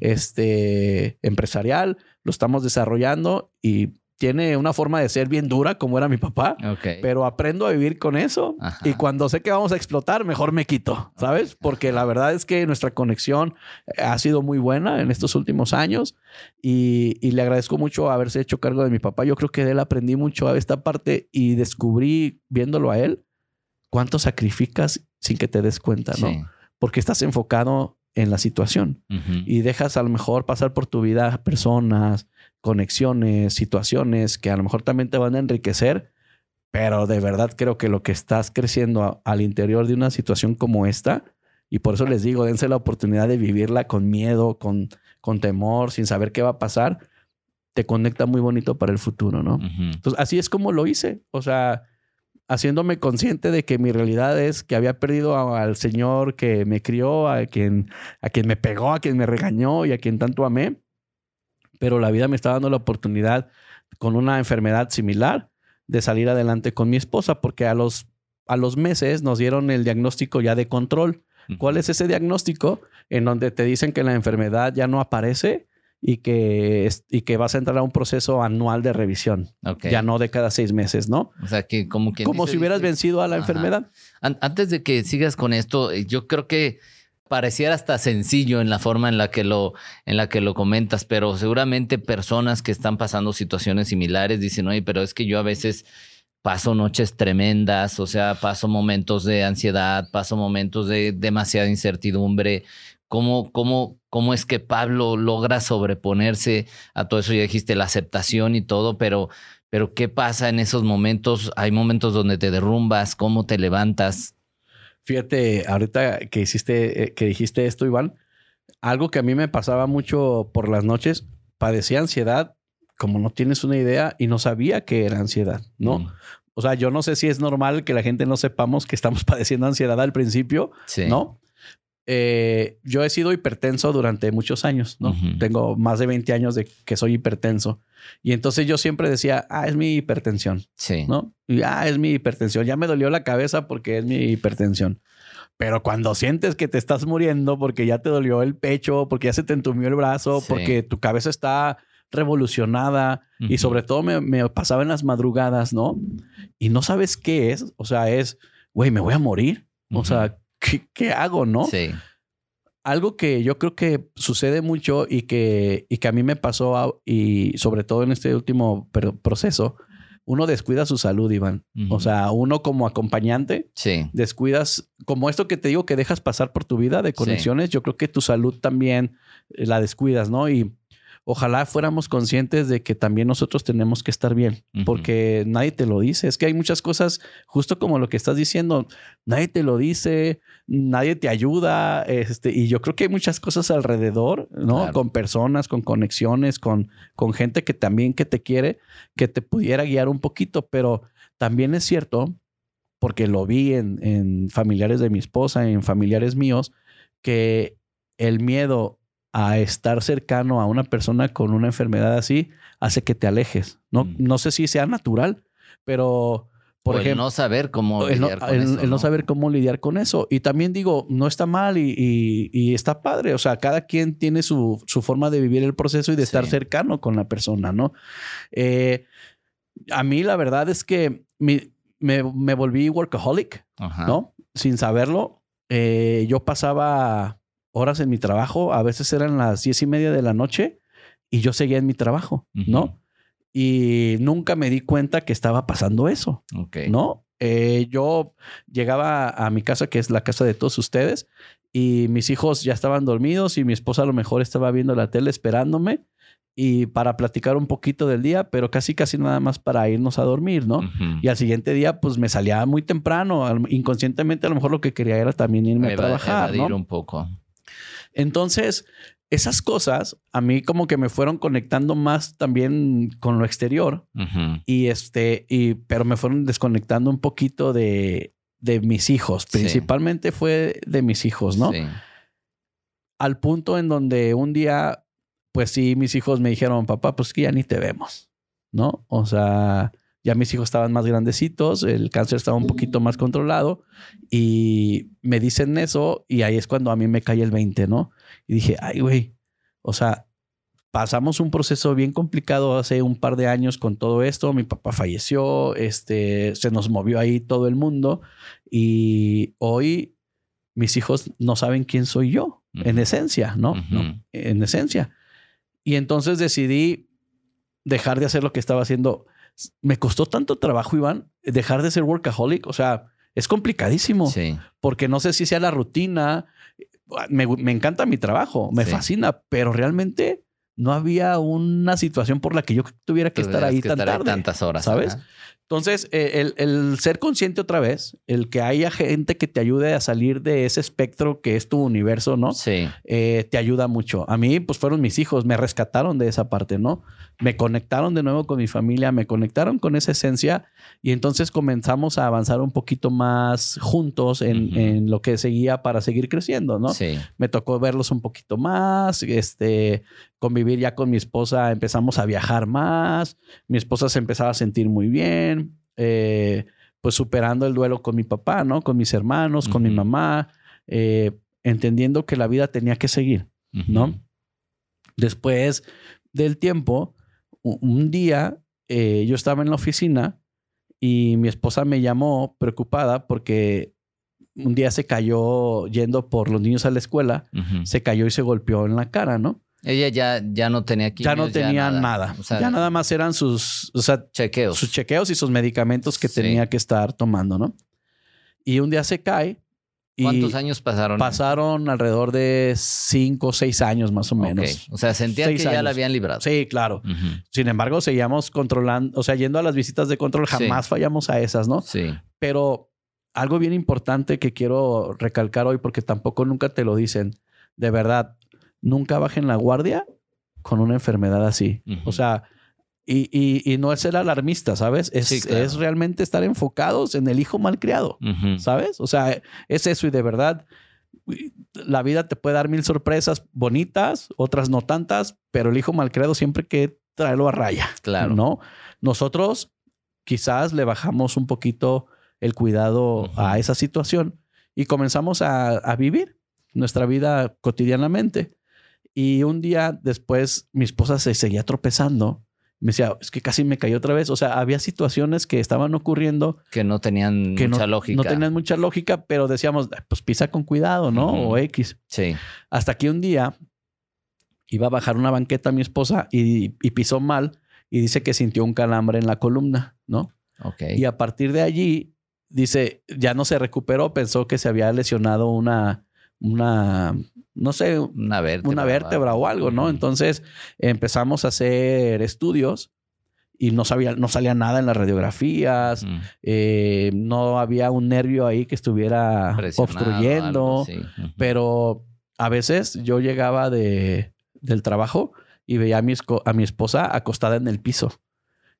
este empresarial, lo estamos desarrollando y tiene una forma de ser bien dura, como era mi papá, pero aprendo a vivir con eso. Y cuando sé que vamos a explotar, mejor me quito, ¿sabes? Porque la verdad es que nuestra conexión ha sido muy buena en estos últimos años y, le agradezco mucho haberse hecho cargo de mi papá. Yo creo que de él aprendí mucho a esta parte y descubrí, viéndolo a él, cuánto sacrificas sin que te des cuenta, ¿no? Porque estás enfocado en la situación. Y dejas a lo mejor pasar por tu vida personas, conexiones, situaciones que a lo mejor también te van a enriquecer, pero de verdad creo que lo que estás creciendo al interior de una situación como esta, y por eso les digo, dense la oportunidad de vivirla con miedo, con, con temor, sin saber qué va a pasar, te conecta muy bonito para el futuro, ¿no? Entonces, así es como lo hice, o sea, haciéndome consciente de que mi realidad es que había perdido al Señor que me crió, a quien, a quien me pegó, a quien me regañó y a quien tanto amé pero la vida me está dando la oportunidad con una enfermedad similar de salir adelante con mi esposa, porque a los, a los meses nos dieron el diagnóstico ya de control. ¿Cuál es ese diagnóstico? En donde te dicen que la enfermedad ya no aparece y que, y que vas a entrar a un proceso anual de revisión. Ya no de cada seis meses, ¿no? O sea, que como que... Como si hubieras vencido a la enfermedad. Antes de que sigas con esto, eh, yo creo que pareciera hasta sencillo en la forma en la que lo, en la que lo comentas, pero seguramente personas que están pasando situaciones similares dicen, oye, pero es que yo a veces paso noches tremendas, o sea, paso momentos de ansiedad, paso momentos de demasiada incertidumbre. ¿Cómo, cómo, cómo es que Pablo logra sobreponerse a todo eso? Ya dijiste la aceptación y todo, pero, pero ¿qué pasa en esos momentos? Hay momentos donde te derrumbas, ¿cómo te levantas? Fíjate, ahorita que hiciste, eh, que dijiste esto, Iván, algo que a mí me pasaba mucho por las noches, padecía ansiedad, como no tienes una idea, y no sabía que era ansiedad, ¿no? Mm. O sea, yo no sé si es normal que la gente no sepamos que estamos (laughs) padeciendo ansiedad al principio, ¿no? Eh, yo he sido hipertenso durante muchos años, ¿no? Tengo más de 20 años de que soy hipertenso. Y entonces yo siempre decía, ah, es mi hipertensión. Sí. ¿No? Y ah, es mi hipertensión. Ya me dolió la cabeza porque es mi hipertensión. Pero cuando sientes que te estás muriendo porque ya te dolió el pecho, porque ya se te entumió el brazo, porque tu cabeza está revolucionada y sobre todo me, pasaba en las madrugadas, ¿no? Y no sabes qué es. O sea, es, güey, me voy a morir. O sea, ¿qué, hago, no? Sí. Algo que yo creo que sucede mucho y que, y que a mí me pasó, y sobre todo en este último proceso, uno descuida su salud, Iván. O sea, uno como acompañante, sí. descuidas, como esto que te digo que dejas pasar por tu vida de conexiones, yo creo que tu salud también la descuidas, ¿no? Y ojalá fuéramos conscientes de que también nosotros tenemos que estar bien, porque nadie te lo dice. Es que hay muchas cosas, justo como lo que estás diciendo, nadie te lo dice, nadie te ayuda, este, y yo creo que hay muchas cosas alrededor, ¿no? Con personas, con conexiones, con, con gente que también que te quiere, que te pudiera guiar un poquito, pero también es cierto porque lo vi en, en familiares de mi esposa, en familiares míos, que el miedo a estar cercano a una persona con una enfermedad así hace que te alejes. No, Mm. no sé si sea natural, pero por O el ejemplo, no saber cómo el no, lidiar con el- eso, el no saber cómo lidiar con eso. Y también digo, no está mal y, y- y está padre. O sea, cada quien tiene su, su forma de vivir el proceso y de estar Sí. cercano con la persona, ¿no? Eh, a mí la verdad es que mi- me, me volví workaholic, Ajá. ¿no? Sin saberlo. Eh, yo pasaba horas en mi trabajo, a veces eran las diez y media de la noche y yo seguía en mi trabajo. ¿no? Y nunca me di cuenta que estaba pasando eso. Ok. ¿no? Eh, yo llegaba a mi casa, que es la casa de todos ustedes, y mis hijos ya estaban dormidos y mi esposa a lo mejor estaba viendo la tele esperándome y para platicar un poquito del día, pero casi casi nada más para irnos a dormir, ¿no? Y al siguiente día, pues me salía muy temprano. Inconscientemente, a lo mejor lo que quería era también irme a trabajar, ¿no? un poco. Entonces, esas cosas a mí como que me fueron conectando más también con lo exterior y este, y, pero me fueron desconectando un poquito de, de mis hijos. Sí. Principalmente fue de mis hijos, ¿no? Sí. Al punto en donde un día, pues sí, mis hijos me dijeron, papá, pues que ya ni te vemos, ¿no? O sea, ya mis hijos estaban más grandecitos, el cáncer estaba un poquito más controlado y me dicen eso y ahí es cuando a mí me cae el 20, ¿no? Y dije, ay, güey, o sea, pasamos un proceso bien complicado hace un par de años con todo esto. Mi papá falleció, este, se nos movió ahí todo el mundo y hoy mis hijos no saben quién soy yo, en esencia, ¿no? No, en esencia. Y entonces decidí dejar de hacer lo que estaba haciendo. Me costó tanto trabajo, Iván, dejar de ser workaholic. O sea, es complicadísimo Sí. porque no sé si sea la rutina. Me, me encanta mi trabajo, me Sí. fascina, pero realmente no había una situación por la que yo tuviera que estar ahí que tan estar ahí tarde. tantas horas. ¿sabes? ajá. Entonces, eh, el, el ser consciente otra vez, el que haya gente que te ayude a salir de ese espectro que es tu universo, ¿no? Sí. eh, te ayuda mucho. A mí, pues fueron mis hijos, me rescataron de esa parte, ¿no? Me conectaron de nuevo con mi familia, me conectaron con esa esencia y entonces comenzamos a avanzar un poquito más juntos en, en lo que seguía para seguir creciendo, ¿no? Sí. Me tocó verlos un poquito más, este, convivir ya con mi esposa, empezamos a viajar más, mi esposa se empezaba a sentir muy bien, eh, pues superando el duelo con mi papá, ¿no? Con mis hermanos, con mi mamá, eh, entendiendo que la vida tenía que seguir. ¿no? Después del tiempo, un día eh, yo estaba en la oficina y mi esposa me llamó preocupada porque un día se cayó yendo por los niños a la escuela, se cayó y se golpeó en la cara, ¿no? Ella ya, ya no tenía ya quimios, no tenía nada. O sea, ya nada más eran sus, o sea, chequeos. sus chequeos y sus medicamentos que Sí. tenía que estar tomando, ¿no? Y un día se cae. Y ¿Cuántos años pasaron? Pasaron alrededor de cinco o seis años más o menos. O sea, sentían Seis que ya la habían librado. Sí, claro. Sin embargo, seguíamos controlando, o sea, yendo a las visitas de control, Sí. jamás fallamos a esas, ¿no? Sí. Pero algo bien importante que quiero recalcar hoy, porque tampoco nunca te lo dicen, de verdad, nunca bajen la guardia con una enfermedad así. O sea, y, y- y no es ser alarmista, ¿sabes? Es, Sí, claro. es realmente estar enfocados en el hijo malcriado, Ujú. ¿sabes? O sea, es eso y de verdad, la vida te puede dar mil sorpresas bonitas, otras no tantas, pero el hijo malcriado siempre que traerlo a raya. Claro. ¿no? Nosotros quizás le bajamos un poquito el cuidado a esa situación y comenzamos a, a vivir nuestra vida cotidianamente. Y un día después mi esposa se seguía tropezando. Me decía, es que casi me cayó otra vez. O sea, había situaciones que estaban ocurriendo Que no tenían que mucha no, lógica. no tenían mucha lógica, pero decíamos, pues pisa con cuidado, ¿no? O X. Sí. Hasta que un día iba a bajar una banqueta mi esposa y, y pisó mal y dice que sintió un calambre en la columna, ¿no? Ok. Y a partir de allí, dice, ya no se recuperó, pensó que se había lesionado una, una, no sé, Una vértebra. una vértebra o algo, ¿no? Entonces empezamos a hacer estudios y no, sabía, no salía nada en las radiografías, eh, no había un nervio ahí que estuviera obstruyendo, pero a veces yo llegaba de, del trabajo y veía a mi, esco- a mi esposa acostada en el piso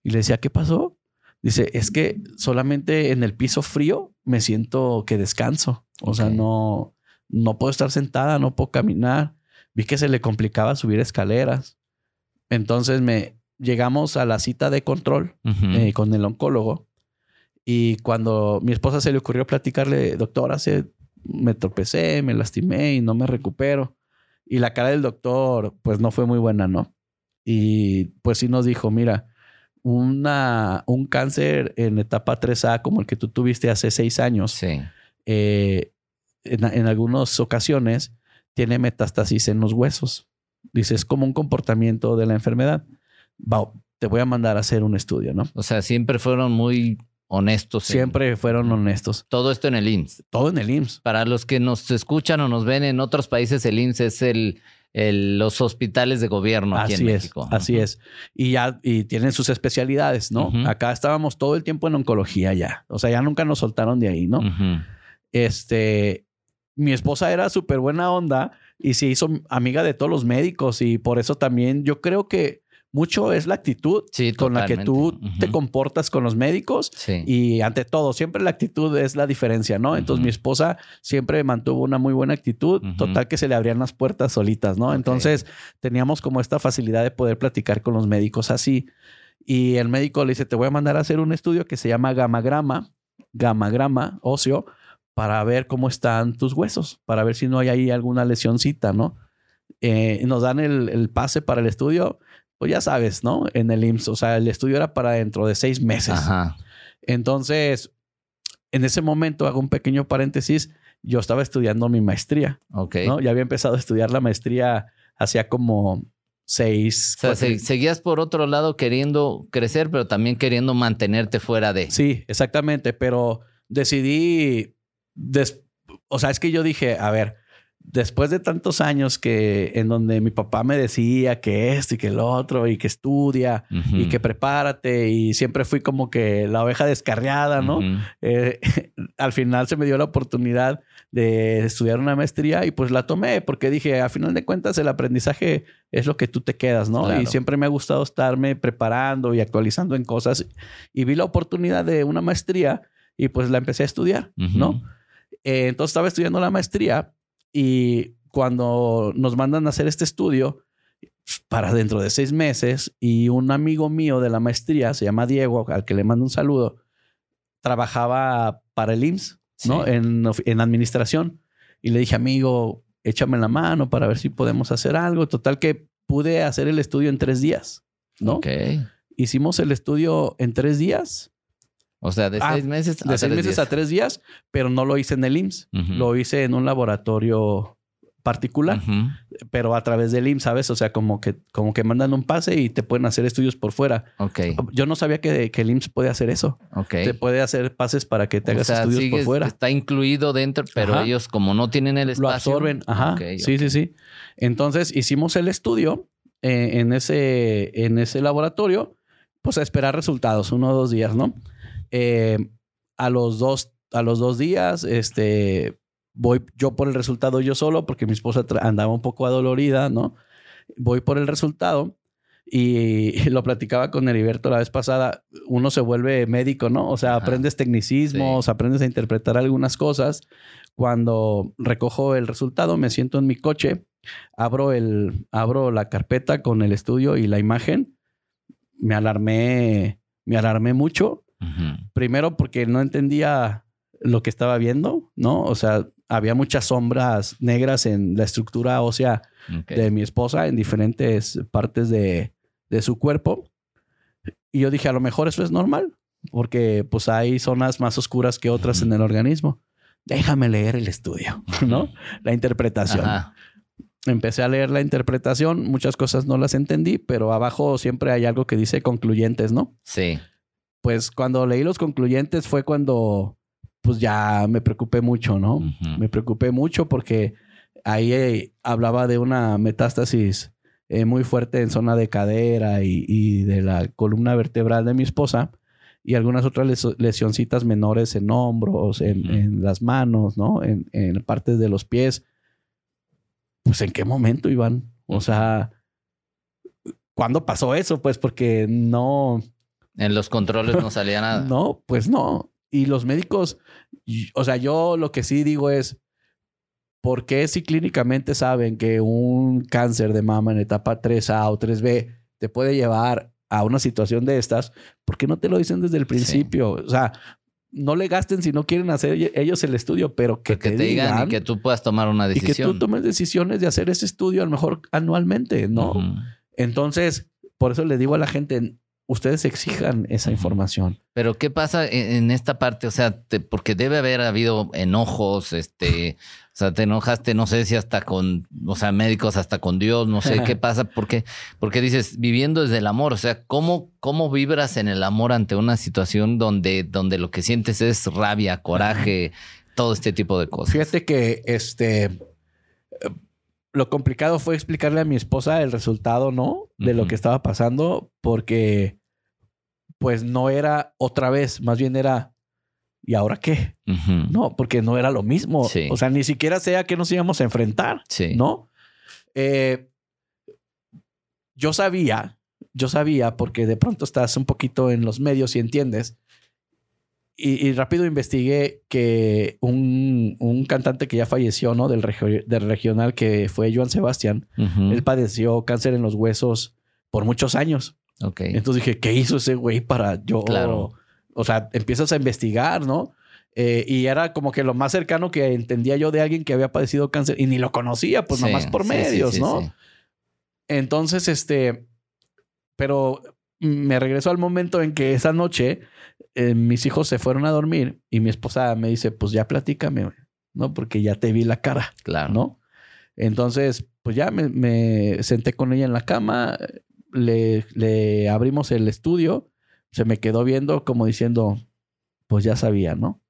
y le decía, ¿qué pasó? Dice, es que solamente en el piso frío me siento que descanso. O sea, no, no puedo estar sentada, no puedo caminar. Vi que se le complicaba subir escaleras. Entonces me llegamos a la cita de control eh, con el oncólogo. Y cuando mi esposa se le ocurrió platicarle, doctor, hace, me tropecé, me lastimé y no me recupero. Y la cara del doctor, pues no fue muy buena, ¿no? Y pues sí nos dijo, mira, una, un cáncer en etapa 3A como el que tú tuviste hace seis años, Sí. eh, en, en algunas ocasiones tiene metástasis en los huesos. Dice, es como un comportamiento de la enfermedad. Va, te voy a mandar a hacer un estudio, ¿no? O sea, siempre fueron muy honestos. en- Siempre fueron honestos. Todo esto en el IMSS. Todo en el IMSS. Para los que nos escuchan o nos ven en otros países, el IMSS es el, el- los hospitales de gobierno aquí así en es, México. así es. Y ya, y tienen sus especialidades, ¿no? Acá estábamos todo el tiempo en oncología ya. O sea, ya nunca nos soltaron de ahí, ¿no? Este, mi esposa era súper buena onda y se hizo amiga de todos los médicos y por eso también yo creo que mucho es la actitud Sí, con la que tú te comportas con los médicos Sí. y ante todo, siempre la actitud es la diferencia, ¿no? Entonces mi esposa siempre mantuvo una muy buena actitud, total que se le abrían las puertas solitas, ¿no? Entonces teníamos como esta facilidad de poder platicar con los médicos así. Y el médico le dice, te voy a mandar a hacer un estudio que se llama gamagrama, gamagrama óseo, para ver cómo están tus huesos, para ver si no hay ahí alguna lesioncita, ¿no? Eh, nos dan el, el pase para el estudio, pues ya sabes, ¿no? En el IMSS, o sea, el estudio era para dentro de seis meses. Ajá. Entonces, en ese momento, hago un pequeño paréntesis, yo estaba estudiando mi maestría, Ok. ¿no? Ya había empezado a estudiar la maestría hacía como seis... O sea, cuatro- seguías por otro lado queriendo crecer, pero también queriendo mantenerte fuera de. Sí, exactamente, pero decidí, des- o sea, es que yo dije, a ver, después de tantos años que en donde mi papá me decía que esto y que lo otro y que estudia Ujú. y que prepárate y siempre fui como que la oveja descarriada, ¿no? Ujú. Eh, (laughs) al final se me dio la oportunidad de estudiar una maestría y pues la tomé porque dije, a final de cuentas el aprendizaje es lo que tú te quedas, ¿no? Claro. Y siempre me ha gustado estarme preparando y actualizando en cosas y vi la oportunidad de una maestría y pues la empecé a estudiar, Ujú. ¿no? Eh, entonces estaba estudiando la maestría y cuando nos mandan a hacer este estudio para dentro de seis meses y un amigo mío de la maestría, se llama Diego, al que le mando un saludo, trabajaba para el IMSS, ¿no? Sí. En, en administración. Y le dije, amigo, échame la mano para ver si podemos hacer algo. Total que pude hacer el estudio en tres días, ¿no? Ok. Hicimos el estudio en tres días O sea, de Ah, seis meses a de seis tres meses días. a tres días, pero no lo hice en el IMSS. Lo hice en un laboratorio particular, pero a través del IMSS, ¿sabes? O sea, como que, como que mandan un pase y te pueden hacer estudios por fuera. Ok. Yo no sabía que, que el IMSS puede hacer eso. Ok. Te puede hacer pases para que te O hagas sea, estudios por fuera. Está incluido dentro, pero Ajá. ellos, como no tienen el espacio. Lo absorben. Ajá. Sí, sí, sí. Entonces hicimos el estudio eh, en, ese, en ese laboratorio, pues a esperar resultados, uno o dos días, ¿no? Eh, a los dos, a los dos días, este, voy yo por el resultado yo solo, porque mi esposa andaba un poco adolorida, ¿no? Voy por el resultado y (laughs) lo platicaba con Heriberto la vez pasada. Uno se vuelve médico, ¿no? O sea, Ajá. aprendes tecnicismos, aprendes a interpretar algunas cosas. Cuando recojo el resultado, me siento en mi coche, abro, el, abro la carpeta con el estudio y la imagen. Me alarmé, me alarmé mucho. Primero porque no entendía lo que estaba viendo, ¿no? O sea, había muchas sombras negras en la estructura ósea de mi esposa en diferentes partes de, de su cuerpo. Y yo dije, a lo mejor eso es normal, porque pues hay zonas más oscuras que otras en el organismo. Déjame leer el estudio, ¿no? La interpretación. Ajá. Empecé a leer la interpretación, muchas cosas no las entendí, pero abajo siempre hay algo que dice concluyentes, ¿no? Sí. Pues cuando leí los concluyentes fue cuando pues ya me preocupé mucho, ¿no? Me preocupé mucho porque ahí eh, hablaba de una metástasis eh, muy fuerte en zona de cadera y, y de la columna vertebral de mi esposa y algunas otras lesioncitas menores en hombros, en, en las manos, ¿no? En, en partes de los pies. Pues en qué momento, Iván? O sea, ¿cuándo pasó eso? Pues porque no, En los controles no salía nada. (laughs) no, pues no. Y los médicos, o sea, yo lo que sí digo es, ¿por qué si clínicamente saben que un cáncer de mama en etapa 3A o 3B te puede llevar a una situación de estas, ¿por qué no te lo dicen desde el principio? O sea, no le gasten si no quieren hacer ellos el estudio, pero que, te, digan, y que tú puedas tomar una decisión. Y que tú tomes decisiones de hacer ese estudio a lo mejor anualmente, ¿no? Entonces, por eso le digo a la gente, ustedes exijan esa información. Pero ¿qué pasa en, esta parte? O sea, porque debe haber habido enojos, este, o sea, te enojaste, no sé si hasta con, o sea, médicos, hasta con Dios, no sé (laughs) qué pasa, porque, porque dices, viviendo desde el amor, o sea, ¿cómo, cómo vibras en el amor ante una situación donde, donde lo que sientes es rabia, coraje, todo este tipo de cosas? Fíjate que este lo complicado fue explicarle a mi esposa el resultado, ¿no? De lo que estaba pasando, porque pues no era otra vez, más bien era, ¿y ahora qué? No, porque no era lo mismo. O sea, ni siquiera sea que nos íbamos a enfrentar, ¿no? Eh, yo sabía, yo sabía, porque de pronto estás un poquito en los medios y entiendes, y, rápido investigué que un, cantante que ya falleció, ¿no? Del, del regional que fue Joan Sebastián, él padeció cáncer en los huesos por muchos años. Ok. Entonces dije, ¿qué hizo ese güey para yo? Claro. O sea, empiezas a investigar, ¿no? Eh, y era como que lo más cercano que entendía yo de alguien que había padecido cáncer y ni lo conocía, pues nomás por medios, ¿no? Entonces, este, pero me regresó al momento en que esa noche eh, mis hijos se fueron a dormir y mi esposa me dice, pues ya platícame, ¿no? Porque ya te vi la cara, claro. ¿no? Entonces, pues ya me, senté con ella en la cama, le, le, abrimos el estudio, se me quedó viendo como diciendo, pues ya sabía, ¿no?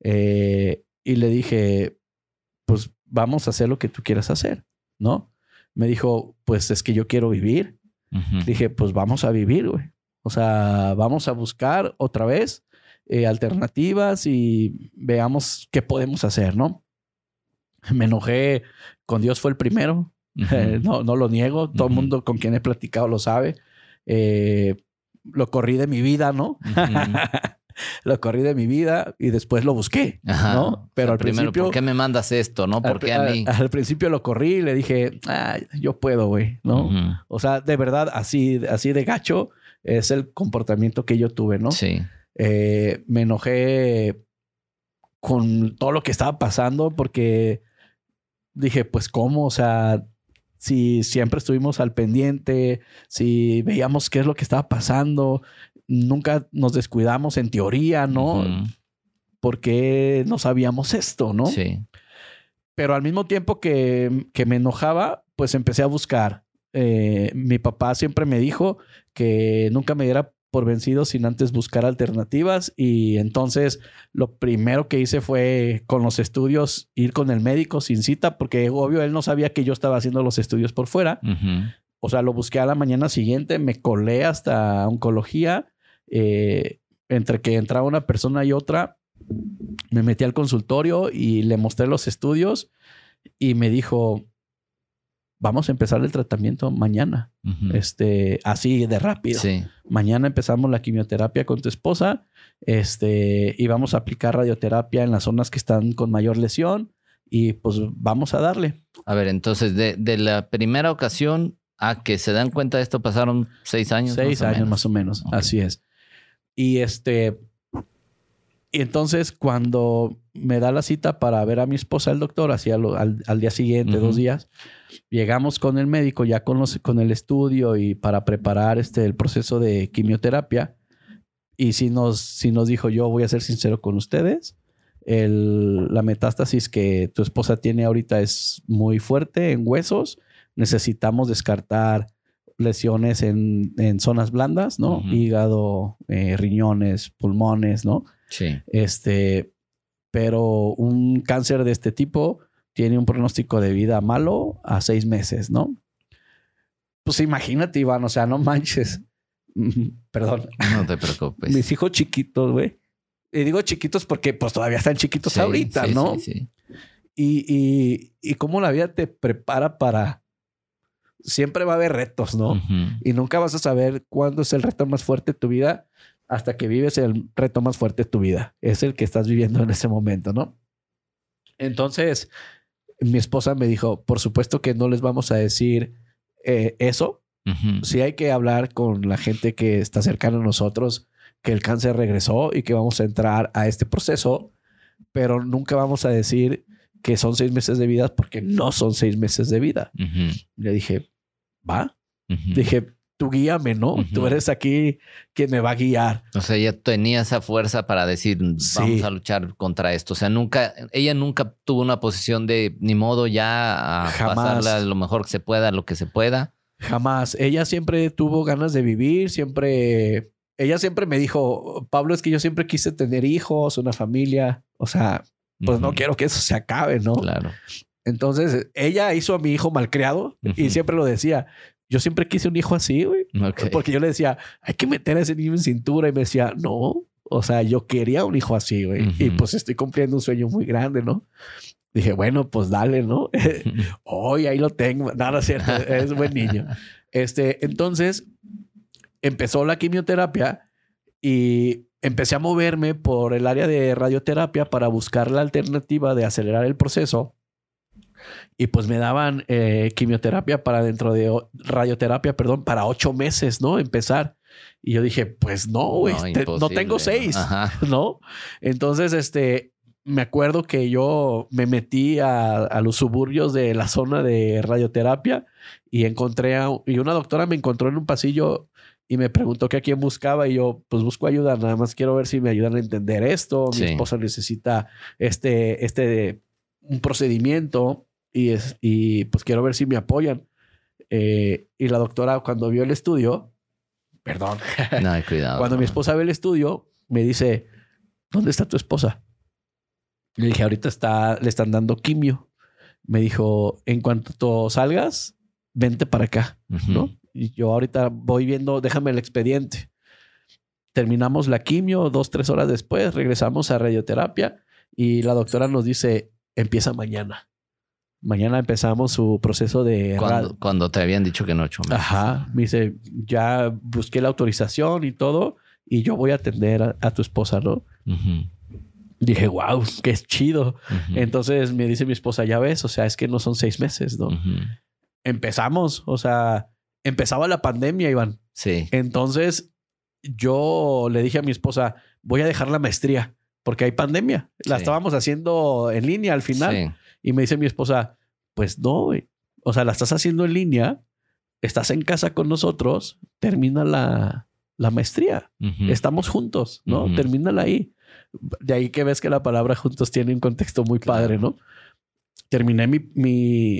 Eh, y le dije, pues vamos a hacer lo que tú quieras hacer, ¿no? Me dijo, pues es que yo quiero vivir. Dije, pues vamos a vivir, güey. O sea, vamos a buscar otra vez eh, alternativas y veamos qué podemos hacer, ¿no? Me enojé con Dios fue el primero. (laughs) no, no lo niego. Todo el mundo con quien he platicado lo sabe. Eh, lo corrí de mi vida, ¿no? (laughs) lo corrí de mi vida y después lo busqué, ¿no? Pero al principio... ¿por qué me mandas esto, no? ¿Por qué a mí? Al, principio lo corrí y le dije, ah, yo puedo, güey, ¿no? O sea, de verdad, así, así de gacho, es el comportamiento que yo tuve, ¿no? Sí. Eh, me enojé con todo lo que estaba pasando porque dije, pues cómo, o sea, si siempre estuvimos al pendiente, si veíamos qué es lo que estaba pasando, nunca nos descuidamos en teoría, ¿no? Porque no sabíamos esto, ¿no? Sí. Pero al mismo tiempo que, que me enojaba, pues empecé a buscar eh, mi papá siempre me dijo que nunca me diera por vencido sin antes buscar alternativas y entonces lo primero que hice fue con los estudios ir con el médico sin cita porque obvio él no sabía que yo estaba haciendo los estudios por fuera. O sea, lo busqué a la mañana siguiente, me colé hasta oncología, eh, entre que entraba una persona y otra, me metí al consultorio y le mostré los estudios y me dijo, vamos a empezar el tratamiento mañana. Este, así de rápido. Mañana empezamos la quimioterapia con tu esposa. Este, y vamos a aplicar radioterapia en las zonas que están con mayor lesión. Y pues vamos a darle. A ver, entonces, de, la primera ocasión a que se dan cuenta de esto pasaron seis años. Seis años más o menos. Así es. Y este, y entonces cuando me da la cita para ver a mi esposa el doctor, así al, día siguiente, dos días, llegamos con el médico ya con, los, con el estudio y para preparar este, el proceso de quimioterapia. Y si nos, si nos dijo, yo voy a ser sincero con ustedes, el, la metástasis que tu esposa tiene ahorita es muy fuerte en huesos. Necesitamos descartar lesiones en, en zonas blandas, ¿no? Hígado, eh, riñones, pulmones, ¿no? Sí. Este, pero un cáncer de este tipo tiene un pronóstico de vida malo a seis meses, ¿no? Pues imagínate, Iván, o sea, no manches. (laughs) Perdón. No te preocupes. Mis hijos chiquitos, güey. Y digo chiquitos porque pues todavía están chiquitos ahorita, ¿no? Sí, sí. Y, y, y cómo la vida te prepara para siempre va a haber retos, ¿no? Y nunca vas a saber cuándo es el reto más fuerte de tu vida hasta que vives el reto más fuerte de tu vida. Es el que estás viviendo en ese momento, ¿no? Entonces, mi esposa me dijo, por supuesto que no les vamos a decir eh, eso. Sí hay que hablar con la gente que está cercana a nosotros, que el cáncer regresó y que vamos a entrar a este proceso, pero nunca vamos a decir que son seis meses de vida porque no son seis meses de vida. Le dije, va. Dije, tú guíame, ¿no? Tú eres aquí quien me va a guiar. O sea, ella tenía esa fuerza para decir, vamos a luchar contra esto. O sea, nunca, ella nunca tuvo una posición de ni modo ya a pasarla lo mejor que se pueda, lo que se pueda. Jamás. Ella siempre tuvo ganas de vivir, siempre, ella siempre me dijo, Pablo, es que yo siempre quise tener hijos, una familia. O sea, pues no quiero que eso se acabe, ¿no? Claro. Entonces, ella hizo a mi hijo malcriado y siempre lo decía. Yo siempre quise un hijo así, güey. Porque yo le decía, hay que meter a ese niño en cintura. Y me decía, no. O sea, yo quería un hijo así, güey. Y pues estoy cumpliendo un sueño muy grande, ¿no? Dije, bueno, pues dale, ¿no? (laughs) Hoy ahí lo tengo. Nada, cierto. Es buen niño. Este, entonces, empezó la quimioterapia y empecé a moverme por el área de radioterapia para buscar la alternativa de acelerar el proceso. Y pues me daban eh, quimioterapia para dentro de radioterapia, perdón, para ocho meses, ¿no? Empezar. Y yo dije, pues no, güey, no, tengo seis, (laughs) ¿no? Entonces, este, me acuerdo que yo me metí a, a, los suburbios de la zona de radioterapia y encontré a, y una doctora me encontró en un pasillo y me preguntó que a quién buscaba y yo pues busco ayuda, nada más quiero ver si me ayudan a entender esto, mi esposa necesita este, este, un procedimiento y, es, y pues quiero ver si me apoyan. Eh, y la doctora cuando vio el estudio, perdón, (laughs) no, cuidado. cuando mi esposa ve el estudio, me dice, ¿dónde está tu esposa? Le dije, ahorita está, le están dando quimio. Me dijo, en cuanto salgas, vente para acá, ¿no? Y yo ahorita voy viendo, déjame el expediente. Terminamos la quimio, dos, tres horas después, regresamos a radioterapia y la doctora nos dice, empieza mañana. Mañana empezamos su proceso de... Cuando, te habían dicho que no ocho meses. Ajá. Me dice, ya busqué la autorización y todo y yo voy a atender a, tu esposa, ¿no? Dije, wow, qué chido. Entonces me dice mi esposa, ya ves, o sea, es que no son seis meses, ¿no? Empezamos, o sea, empezaba la pandemia, Iván. Sí. Entonces yo le dije a mi esposa, voy a dejar la maestría porque hay pandemia. La estábamos haciendo en línea al final. Y me dice mi esposa, pues no, o sea, la estás haciendo en línea, estás en casa con nosotros, termina la, la maestría. Estamos juntos, ¿no? Termínala ahí. De ahí que ves que la palabra juntos tiene un contexto muy padre, ¿no? terminé mi,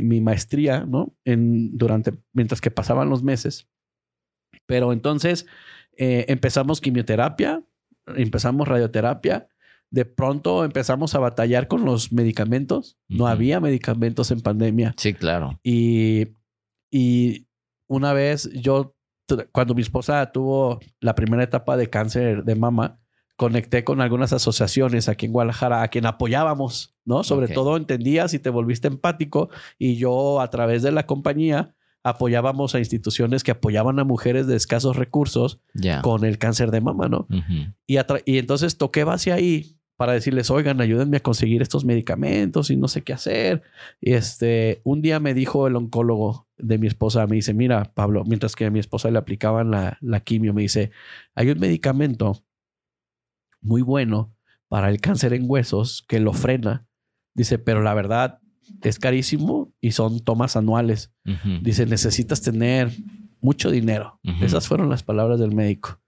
mi, maestría, ¿no? En, durante, mientras que pasaban los meses. Pero entonces eh, empezamos quimioterapia, empezamos radioterapia. De pronto empezamos a batallar con los medicamentos. No había medicamentos en pandemia. Sí, claro. Y, y una vez yo, cuando mi esposa tuvo la primera etapa de cáncer de mama, conecté con algunas asociaciones aquí en Guadalajara a quien apoyábamos, ¿no? Sobre todo entendías y te volviste empático y yo a través de la compañía apoyábamos a instituciones que apoyaban a mujeres de escasos recursos con el cáncer de mama, ¿no? y, y entonces toqué hacia ahí para decirles, oigan, ayúdenme a conseguir estos medicamentos y no sé qué hacer. Y este, un día me dijo el oncólogo de mi esposa, me dice, mira, Pablo, mientras que a mi esposa le aplicaban la, la quimio, me dice, hay un medicamento muy bueno para el cáncer en huesos que lo frena. Dice, pero la verdad es carísimo y son tomas anuales. Dice, necesitas tener mucho dinero. Esas fueron las palabras del médico.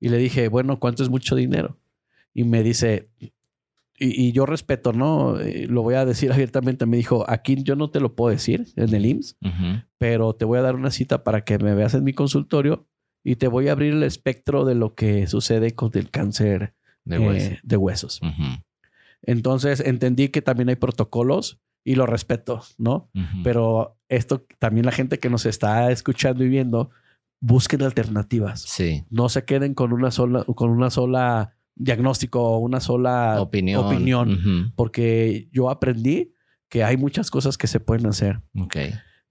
Y le dije, bueno, ¿cuánto es mucho dinero? Y me dice, y, yo respeto, ¿no? Eh, lo voy a decir (laughs) abiertamente. Me dijo, aquí yo no te lo puedo decir en el IMSS, pero te voy a dar una cita para que me veas en mi consultorio y te voy a abrir el espectro de lo que sucede con el cáncer de, eh, huesos. Entonces entendí que también hay protocolos y lo respeto, ¿no? Pero esto también la gente que nos está escuchando y viendo, busquen alternativas. Sí. No se queden con una sola, con una sola diagnóstico o una sola opinión, opinión porque yo aprendí que hay muchas cosas que se pueden hacer. Ok.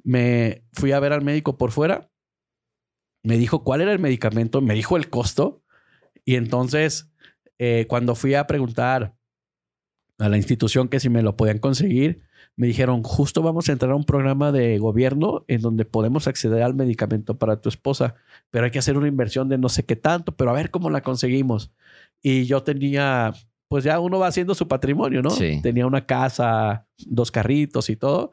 Me fui a ver al médico por fuera. Me dijo cuál era el medicamento, me dijo el costo. Y entonces, eh, cuando fui a preguntar a la institución que si me lo podían conseguir, me dijeron, justo vamos a entrar a un programa de gobierno en donde podemos acceder al medicamento para tu esposa, pero hay que hacer una inversión de no sé qué tanto, pero a ver cómo la conseguimos. Y yo tenía, pues ya uno va haciendo su patrimonio, ¿no? Sí. Tenía una casa, dos carritos y todo,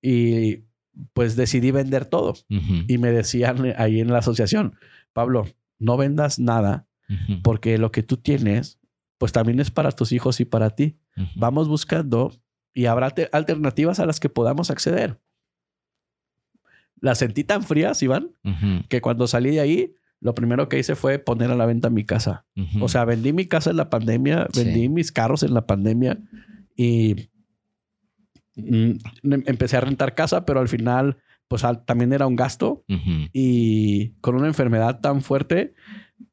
y pues decidí vender todo. Y me decían ahí en la asociación, Pablo, no vendas nada porque lo que tú tienes, pues también es para tus hijos y para ti vamos buscando y habrá te- alternativas a las que podamos acceder. Las sentí tan frías, Iván, que cuando salí de ahí, lo primero que hice fue poner a la venta mi casa. O sea, vendí mi casa en la pandemia, Sí. vendí mis carros en la pandemia y mm, em- empecé a rentar casa, pero al final, pues al- también era un gasto y con una enfermedad tan fuerte,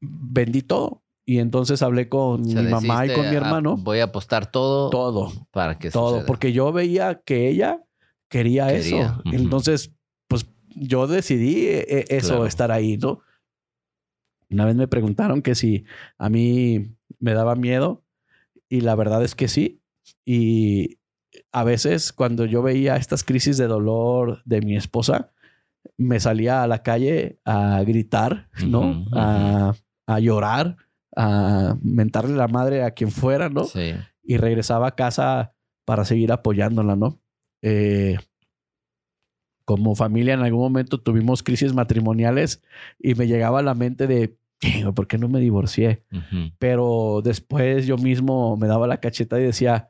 vendí todo. Y entonces hablé con mi mamá y con mi ah, hermano. voy a apostar todo, todo. para que todo, suceda. porque yo veía que ella quería, Quería, eso. Entonces, pues yo decidí eh, eh, eso, Claro. estar ahí, ¿no? Una vez me preguntaron que si a mí me daba miedo y la verdad es que sí. Y a veces cuando yo veía estas crisis de dolor de mi esposa, me salía a la calle a gritar, ¿no? A, a llorar, a mentarle la madre a quien fuera, ¿no? Sí. y regresaba a casa para seguir apoyándola, ¿no? Eh, como familia en algún momento tuvimos crisis matrimoniales y me llegaba a la mente de, "Chingo, ¿por qué no me divorcié? Pero después yo mismo me daba la cacheta y decía,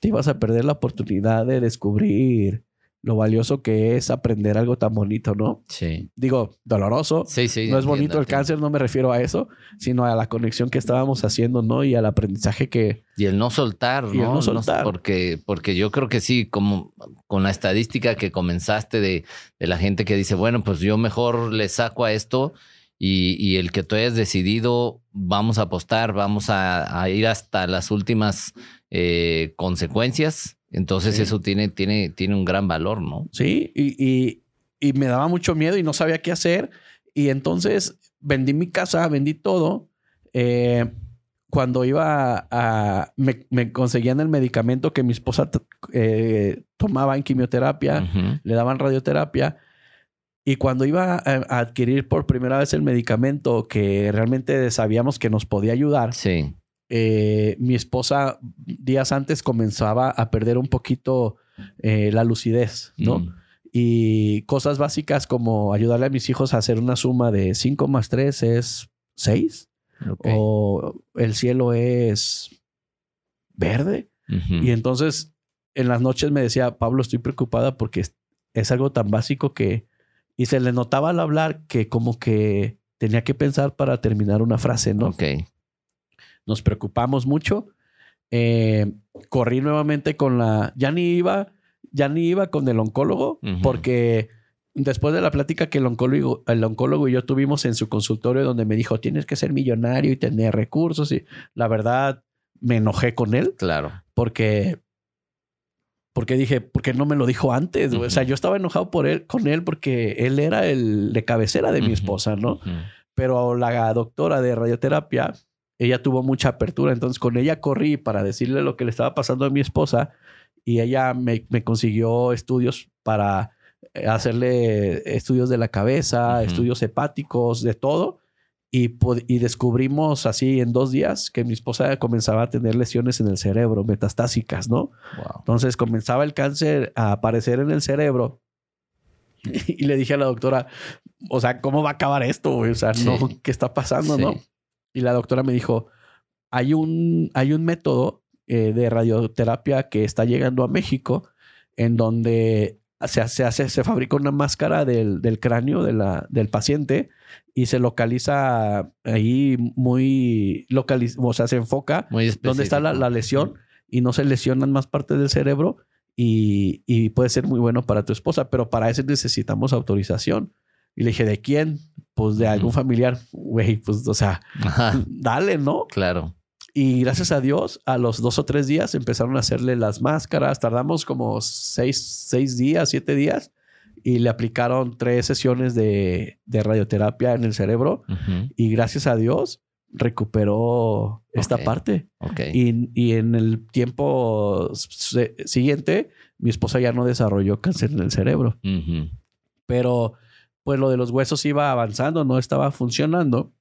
te ibas a perder la oportunidad de descubrir lo valioso que es aprender algo tan bonito, ¿no? Sí. Digo, doloroso, Sí, sí. no es entiendo, bonito el entiendo. cáncer, no me refiero a eso, sino a la conexión que estábamos haciendo, ¿no? Y al aprendizaje que, Y el no soltar, ¿no? Y el no soltar. porque, porque yo creo que sí, como con la estadística que comenzaste de, de la gente que dice, bueno, pues yo mejor le saco a esto y, y el que tú hayas decidido, vamos a apostar, vamos a, a ir hasta las últimas eh, consecuencias. Entonces Sí. eso tiene, tiene, tiene un gran valor, ¿no? Sí, y, y- y me daba mucho miedo y no sabía qué hacer. Y entonces vendí mi casa, vendí todo. Eh, cuando iba a... me, me conseguían el medicamento que mi esposa eh, tomaba en quimioterapia, le daban radioterapia. Y cuando iba a, a adquirir por primera vez el medicamento que realmente sabíamos que nos podía ayudar, Sí. Eh, mi esposa días antes comenzaba a perder un poquito eh, la lucidez, ¿no? Mm. Y cosas básicas como ayudarle a mis hijos a hacer una suma de 5 más 3 es 6 Ok. o el cielo es verde. Y entonces en las noches me decía, Pablo, estoy preocupada porque es, es algo tan básico que... Y se le notaba al hablar que como que tenía que pensar para terminar una frase, ¿no? Ok. Nos preocupamos mucho. Eh, corrí nuevamente con la, ya ni iba, ya ni iba con el oncólogo, porque después de la plática que el oncólogo, el oncólogo y yo tuvimos en su consultorio, donde me dijo, tienes que ser millonario y tener recursos, y la verdad me enojé con él Claro. porque, porque dije, porque no me lo dijo antes. O sea, yo estaba enojado por él, con él porque él era el de cabecera de mi esposa, ¿no? Pero la doctora de radioterapia, ella tuvo mucha apertura, entonces con ella corrí para decirle lo que le estaba pasando a mi esposa y ella me, me consiguió estudios para eh, hacerle estudios de la cabeza, estudios hepáticos, de todo. Y, y descubrimos así en dos días que mi esposa comenzaba a tener lesiones en el cerebro, metastásicas, ¿no? Wow. Entonces comenzaba el cáncer a aparecer en el cerebro. (laughs) Y le dije a la doctora, o sea, ¿cómo va a acabar esto? güey? O sea, Sí. no, ¿qué está pasando? Sí. No. Y la doctora me dijo, hay un, hay un método eh, de radioterapia que está llegando a México en donde se, se hace, se fabrica una máscara del, del cráneo de la, del paciente y se localiza ahí muy localiz o sea, se enfoca dónde está la, la lesión y no se lesionan más partes del cerebro y, y puede ser muy bueno para tu esposa, pero para eso necesitamos autorización. Y le dije, ¿de quién? Pues de algún familiar. Güey, pues, o sea, Ajá. dale, ¿no? Claro. Y gracias a Dios, a los dos o tres días empezaron a hacerle las máscaras. Tardamos como seis, seis días, siete días. y le aplicaron tres sesiones de, de radioterapia en el cerebro Ujú. y gracias a Dios recuperó esta Ok. parte. Ok. Y, y en el tiempo siguiente, mi esposa ya no desarrolló cáncer en el cerebro. Ujú. Pero pues lo de los huesos iba avanzando, no estaba funcionando.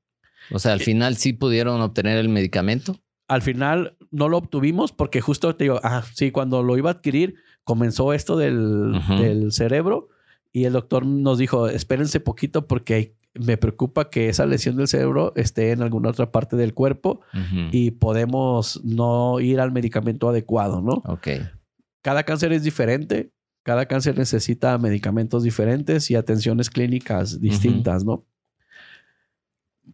O sea, al final sí pudieron obtener el medicamento. Al final no lo obtuvimos porque justo te digo, ah, sí, cuando lo iba a adquirir, comenzó esto del, cerebro y el doctor nos dijo, espérense poquito porque me preocupa que esa lesión del cerebro esté en alguna otra parte del cuerpo y podemos no ir al medicamento adecuado, ¿no? Ok. Cada cáncer es diferente, cada cáncer necesita medicamentos diferentes y atenciones clínicas distintas, ¿no?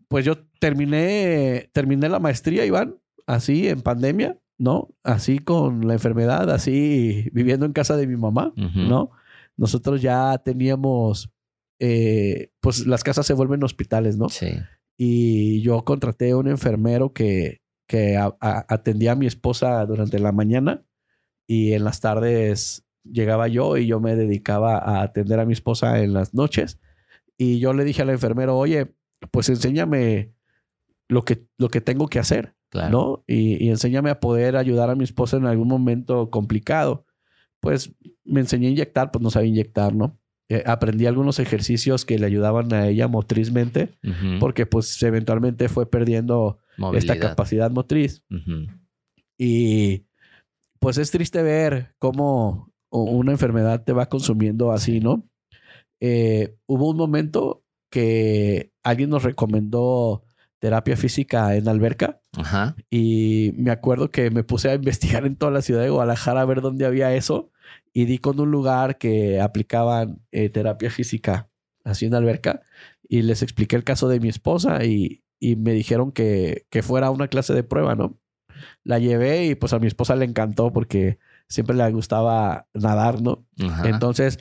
Pues yo terminé, terminé la maestría, Iván, así en pandemia, ¿no? Así con la enfermedad, así viviendo en casa de mi mamá. ¿no? Nosotros ya teníamos, eh, pues las casas se vuelven hospitales, ¿no? Sí. y yo contraté a un enfermero que, que a- a- atendía a mi esposa durante la mañana y en las tardes llegaba yo y yo me dedicaba a atender a mi esposa en las noches y yo le dije al enfermero, oye, pues enséñame lo que, lo que tengo que hacer, Claro. ¿no? Y, y enséñame a poder ayudar a mi esposa en algún momento complicado. Pues me enseñé a inyectar, pues no sabía inyectar, ¿no? Eh, aprendí algunos ejercicios que le ayudaban a ella motrizmente porque pues eventualmente fue perdiendo Movilidad. esta capacidad motriz Ujú. y pues es triste ver cómo una enfermedad te va consumiendo así, ¿no? Eh, hubo un momento que alguien nos recomendó terapia física en alberca Ajá. y me acuerdo que me puse a investigar en toda la ciudad de Guadalajara a ver dónde había eso y di con un lugar que aplicaban eh, terapia física así en alberca y les expliqué el caso de mi esposa y, y me dijeron que, que fuera una clase de prueba, ¿no? La llevé y pues a mi esposa le encantó porque siempre le gustaba nadar, ¿no? Ajá. Entonces,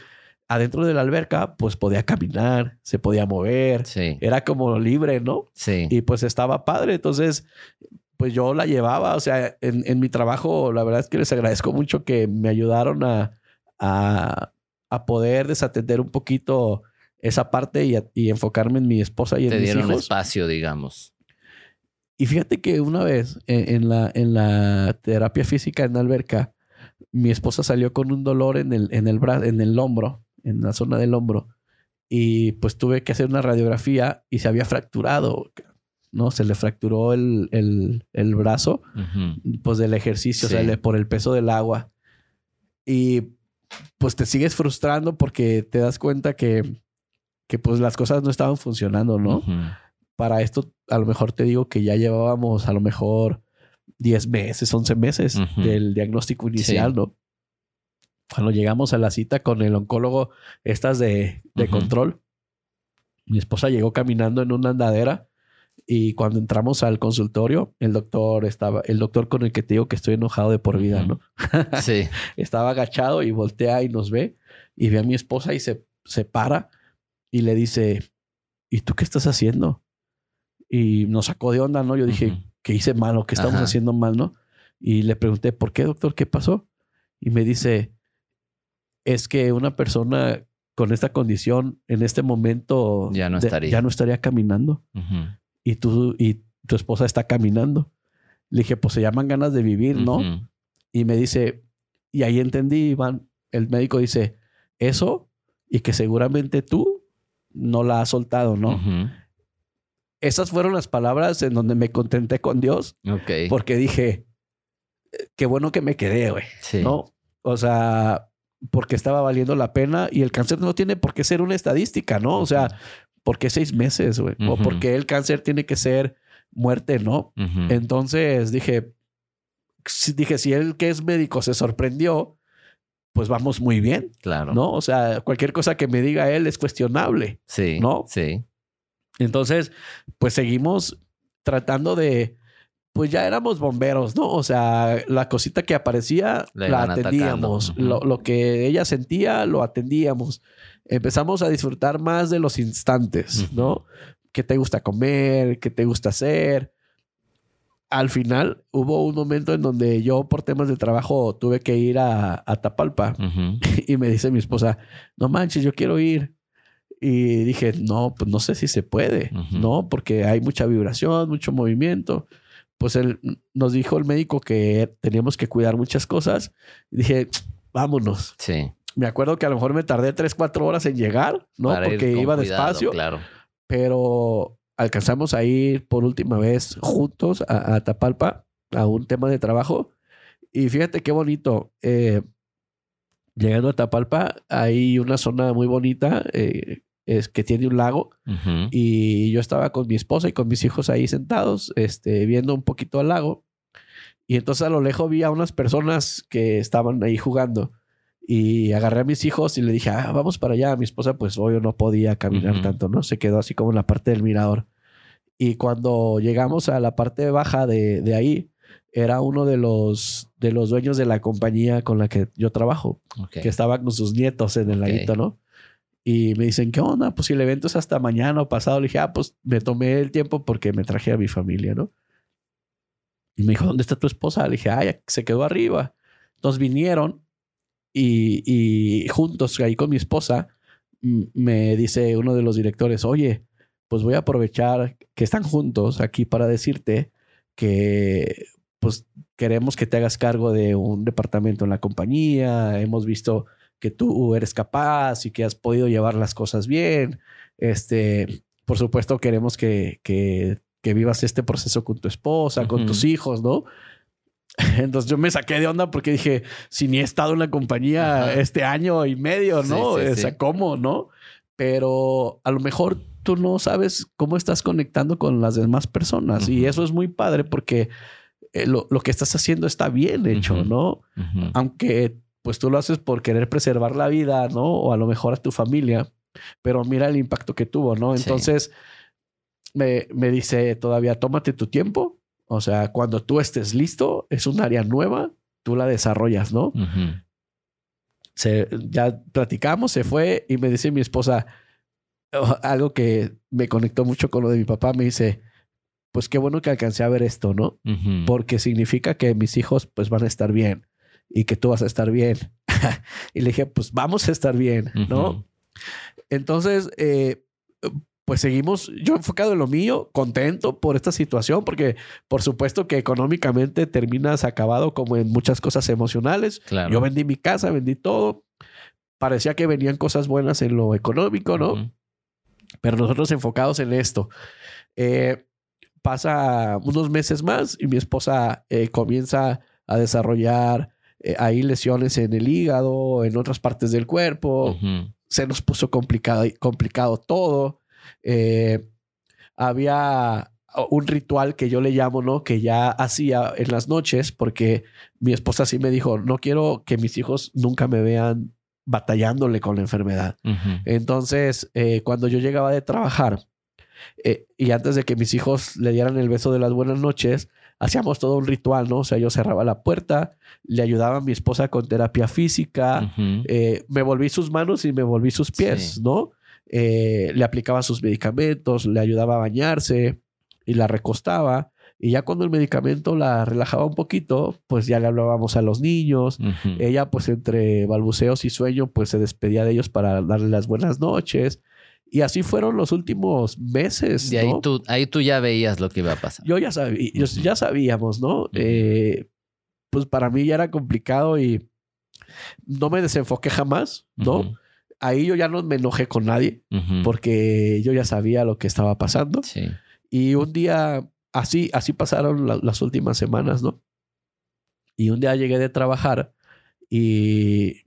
adentro de la alberca pues podía caminar, se podía mover, Sí. era como libre, ¿no? Sí. y pues estaba padre. Entonces, pues yo la llevaba, o sea, en, en mi trabajo, la verdad es que les agradezco mucho que me ayudaron a, a, a poder desatender un poquito esa parte y, a- y enfocarme en mi esposa y en Te mis dieron hijos. espacio, digamos. Y fíjate que una vez en, en la, en la terapia física en la alberca, mi esposa salió con un dolor en el, en el brazo, en el hombro, en la zona del hombro. Y pues tuve que hacer una radiografía y se había fracturado, ¿no? Se le fracturó el, el, el brazo, pues del ejercicio, o sea, Sí. le- por el peso del agua. Y pues te sigues frustrando porque te das cuenta que, que pues las cosas no estaban funcionando, ¿no? Para esto, a lo mejor te digo que ya llevábamos a lo mejor 10 meses, 11 meses del diagnóstico inicial, Sí. ¿no? Cuando llegamos a la cita con el oncólogo, estas de, de control, mi esposa llegó caminando en una andadera y cuando entramos al consultorio, el doctor estaba, el doctor con el que te digo que estoy enojado de por vida. ¿no? (laughs) Sí. estaba agachado y voltea y nos ve y ve a mi esposa y se, se para y le dice, ¿y tú qué estás haciendo? Y nos sacó de onda, ¿no? Yo dije. ¿Qué hice mal o qué estamos Ajá. haciendo mal, no? Y le pregunté, ¿por qué, doctor? ¿Qué pasó? Y me dice, es que una persona con esta condición en este momento Ya no de- estaría. ya no estaría caminando y tú y tu esposa está caminando. Le dije, pues se llaman ganas de vivir, ¿no? Y me dice, y ahí entendí, Iván, el médico dice, eso y que seguramente tú no la has soltado, ¿no? Esas fueron las palabras en donde me contenté con Dios Ok. porque dije, "Eh, qué bueno que me quedé, güey, Sí. ¿no? O sea, porque estaba valiendo la pena y el cáncer no tiene por qué ser una estadística, ¿no? O sea, ¿por qué seis meses, güey? O porque el cáncer tiene que ser muerte, ¿no? Entonces dije, dije, si él que es médico se sorprendió, pues vamos muy bien, Claro. ¿no? O sea, cualquier cosa que me diga él es cuestionable. Sí. ¿No? Sí. Entonces, pues seguimos tratando de, pues ya éramos bomberos, ¿no? O sea, la cosita que aparecía La atendíamos. Lo, lo que ella sentía, lo atendíamos. Empezamos a disfrutar más de los instantes. ¿no? ¿Qué te gusta comer? ¿Qué te gusta hacer? al final hubo un momento en donde yo por temas de trabajo tuve que ir a, a Tapalpa (laughs) y me dice mi esposa, no manches, yo quiero ir. Y dije, no, pues no sé si se puede, ¿no? Porque hay mucha vibración, mucho movimiento. Pues él nos dijo el médico que teníamos que cuidar muchas cosas. Y dije, vámonos. Sí. Me acuerdo que a lo mejor me tardé tres, cuatro horas en llegar, ¿no? Porque iba despacio. Claro. Pero alcanzamos a ir por última vez juntos a, Tapalpa a un tema de trabajo. Y fíjate qué bonito. Eh, llegando a Tapalpa, hay una zona muy bonita eh, es que tiene un lago. Y yo estaba con mi esposa y con mis hijos ahí sentados, este, viendo un poquito al lago. Y entonces a lo lejos vi a unas personas que estaban ahí jugando. Y agarré a mis hijos y le dije, ah, vamos para allá. Mi esposa, pues obvio, no podía caminar tanto, ¿no? Se quedó así como en la parte del mirador. Y cuando llegamos a la parte baja de, de ahí, era uno de los, de los dueños de la compañía con la que yo trabajo, que estaba con sus nietos en el laguito, ¿no? Y me dicen, ¿qué onda? Pues si el evento es hasta mañana o pasado. Le dije, ah, pues me tomé el tiempo porque me traje a mi familia, ¿no? Y me dijo, ¿dónde está tu esposa? Le dije, ah, se quedó arriba. Entonces vinieron y, juntos ahí con mi esposa me dice uno de los directores, oye, pues voy a aprovechar que están juntos aquí para decirte que pues queremos que te hagas cargo de un departamento en la compañía, hemos visto que tú eres capaz y que has podido llevar las cosas bien. Este, por supuesto, queremos que, que, que vivas este proceso con tu esposa, con tus hijos, ¿no? (laughs) Entonces yo me saqué de onda porque dije, si ni he estado en la compañía este año y medio, ¿no? o sea, ¿cómo, no? Pero a lo mejor tú no sabes cómo estás conectando con las demás personas y eso es muy padre porque eh, lo, lo, que estás haciendo está bien hecho, ¿no? Aunque pues tú lo haces por querer preservar la vida, ¿no? O a lo mejor a tu familia, pero mira el impacto que tuvo, ¿no? Entonces me, me dice todavía, tómate tu tiempo, o sea, cuando tú estés listo, es un área nueva, tú la desarrollas, ¿no? se, ya platicamos, se fue y me dice mi esposa algo que me conectó mucho con lo de mi papá. Me dice, pues qué bueno que alcancé a ver esto, ¿no? Porque significa que mis hijos pues van a estar bien y que tú vas a estar bien. (laughs) y le dije, pues vamos a estar bien, ¿no? Entonces, eh, pues seguimos, yo enfocado en lo mío, contento por esta situación, porque por supuesto que económicamente terminas acabado como en muchas cosas emocionales. Yo vendí mi casa, vendí todo. Parecía que venían cosas buenas en lo económico, ¿no? Pero nosotros enfocados en esto. Eh, pasa unos meses más y mi esposa eh, comienza a desarrollar eh, ahí lesiones en el hígado, en otras partes del cuerpo. Se nos puso complicado, complicado todo. Eh, había un ritual que yo le llamo, ¿no? Que ya hacía en las noches, porque mi esposa sí me dijo, no quiero que mis hijos nunca me vean batallándole con la enfermedad. Entonces, eh, cuando yo llegaba de trabajar eh, y antes de que mis hijos le dieran el beso de las buenas noches, hacíamos todo un ritual, ¿no? O sea, yo cerraba la puerta, le ayudaba a mi esposa con terapia física, me volví sus manos y me volví sus pies, ¿no? Eh, le aplicaba sus medicamentos, le ayudaba a bañarse y la recostaba. Y ya cuando el medicamento la relajaba un poquito, pues ya le hablábamos a los niños. Ella, pues entre balbuceos y sueño, pues se despedía de ellos para darle las buenas noches. Y así fueron los últimos meses. Y ahí, tú, ahí tú ya veías lo que iba a pasar. Yo ya sabía, ya sabíamos, ¿no? Eh, pues para mí ya era complicado y no me desenfoqué jamás, ¿no? ahí yo ya no me enojé con nadie porque yo ya sabía lo que estaba pasando. Y un día, así, así pasaron las últimas semanas, ¿no? Y un día llegué de trabajar y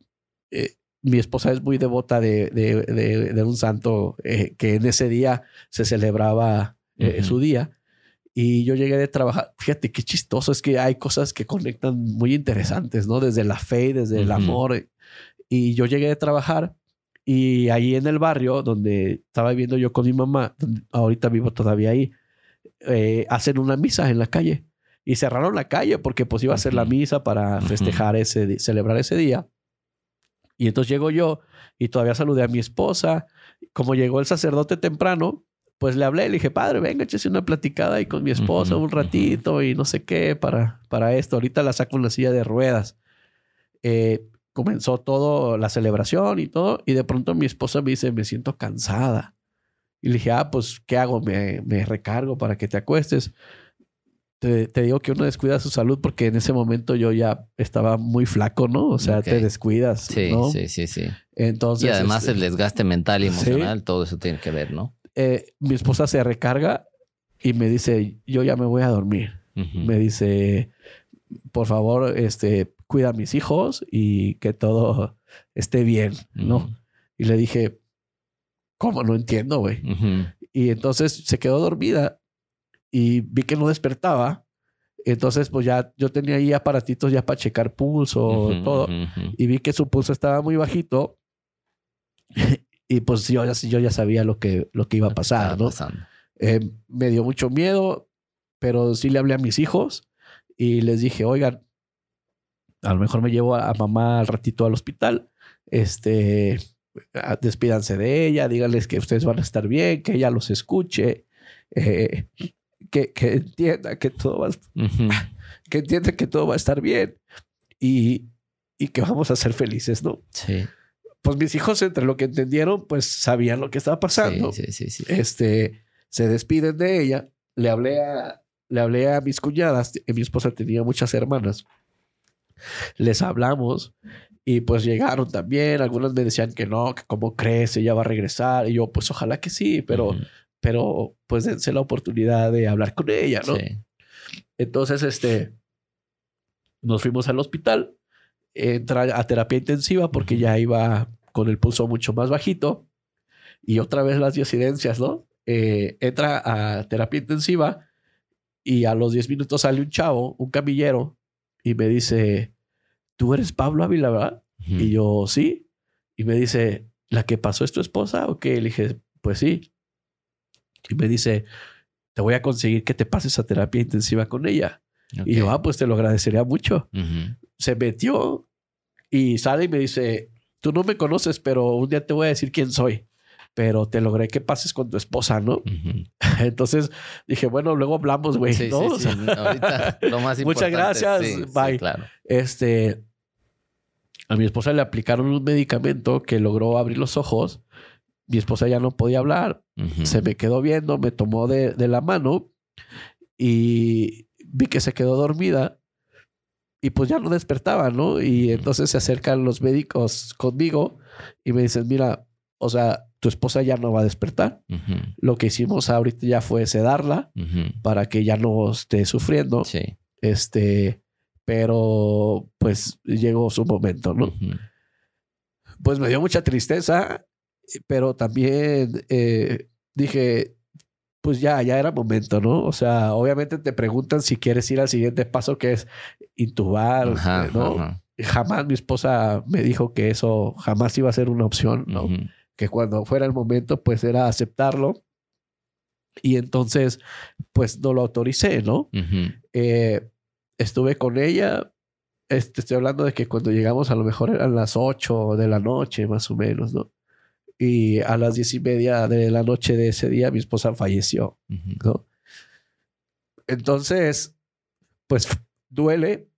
eh, mi esposa es muy devota de, de, un santo eh, que en ese día se celebraba eh, su día. Y yo llegué de trabajar. Fíjate qué chistoso es que hay cosas que conectan muy interesantes, ¿no? Desde la fe, desde el amor. Y yo llegué de trabajar y ahí en el barrio donde estaba viviendo yo con mi mamá, ahorita vivo todavía ahí, eh, hacen una misa en la calle. Y cerraron la calle porque pues iba a ser la misa para festejar ese, celebrar ese día. Y entonces llego yo y todavía saludé a mi esposa. Como llegó el sacerdote temprano, pues le hablé, le dije, padre, venga, échese una platicada ahí con mi esposa un ratito y no sé qué para, para esto. Ahorita la saco en la silla de ruedas. Eh, comenzó todo, la celebración y todo, y de pronto mi esposa me dice, me siento cansada. Y le dije, ah, pues, ¿qué hago? Me, me recargo para que te acuestes. Te, te digo que uno descuida su salud porque en ese momento yo ya estaba muy flaco, ¿no? O sea, te descuidas, Sí, ¿no? sí, sí, sí. Entonces, y además este, el desgaste mental y Sí. emocional, todo eso tiene que ver, ¿no? eh, mi esposa se recarga y me dice, yo ya me voy a dormir. Me dice, por favor, este, cuida a mis hijos y que todo esté bien, ¿no? Y le dije, ¿cómo? No entiendo, güey. Y entonces se quedó dormida y vi que no despertaba. Entonces, pues ya yo tenía ahí aparatitos ya para checar pulso, Ujú, todo. ujú, ujú. Y vi que su pulso estaba muy bajito. (laughs) y pues yo yo ya sabía lo que, lo que iba a pasar, ¿no? Eh, me dio mucho miedo, pero sí le hablé a mis hijos y les dije, oigan, a lo mejor me llevo a, a mamá al ratito al hospital. Este, despídanse de ella, díganles que ustedes van a estar bien, que ella los escuche, eh, que, que entienda que todo va, (laughs) que entienda que todo va a estar bien y, y que vamos a ser felices, ¿no? Sí, Pues mis hijos, entre lo que entendieron, pues sabían lo que estaba pasando sí, sí, sí, este, se despiden de ella. Le hablé a, le hablé a mis cuñadas. Mi esposa tenía muchas hermanas. Les hablamos y pues llegaron también. Algunas me decían que no, que cómo crees, ella va a regresar. Y yo, pues ojalá que sí, pero. Pero pues dense la oportunidad de hablar con ella, ¿no? Sí. Entonces, este, nos fuimos al hospital, entra a terapia intensiva porque ya iba con el pulso mucho más bajito y otra vez las diosidencias, ¿no? Eh, entra a terapia intensiva y a los 10 minutos sale un chavo, un camillero, y me dice, ¿tú eres Pablo Ávila, verdad? Y yo, sí. Y me dice, ¿la que pasó es tu esposa o qué? Le dije, pues sí. Y me dice, te voy a conseguir que te pases a terapia intensiva con ella. Y yo, ah, pues te lo agradecería mucho. Ujú. Se metió y sale y me dice, tú no me conoces, pero un día te voy a decir quién soy. Pero te logré que pases con tu esposa, ¿no? Ujú. (laughs) Entonces dije, bueno, luego hablamos, güey. Sí, ¿no? sí, sí. (laughs) Ahorita lo más (laughs) importante. Muchas gracias. Bye. claro. Este, a mi esposa le aplicaron un medicamento que logró abrir los ojos. Mi esposa ya no podía hablar. Se me quedó viendo, me tomó de, de la mano y vi que se quedó dormida y pues ya no despertaba, ¿no? Y entonces se acercan los médicos conmigo y me dicen, mira, o sea, tu esposa ya no va a despertar. Lo que hicimos ahorita ya fue sedarla para que ya no esté sufriendo. Sí. Este, pero pues llegó su momento, ¿no? Pues me dio mucha tristeza, pero también eh, dije, pues ya, ya era momento, ¿no? O sea, obviamente te preguntan si quieres ir al siguiente paso, que es intubar, Ajá, eh, ¿no? ajá. Jamás mi esposa me dijo que eso jamás iba a ser una opción, ¿no? Que cuando fuera el momento, pues era aceptarlo. Y entonces, pues no lo autoricé, ¿no? Eh, estuve con ella. Este, estoy hablando de que cuando llegamos a lo mejor eran las 8 de la noche, más o menos, ¿no? Y a las diez y media de la noche de ese día mi esposa falleció. ¿no? Entonces, pues duele,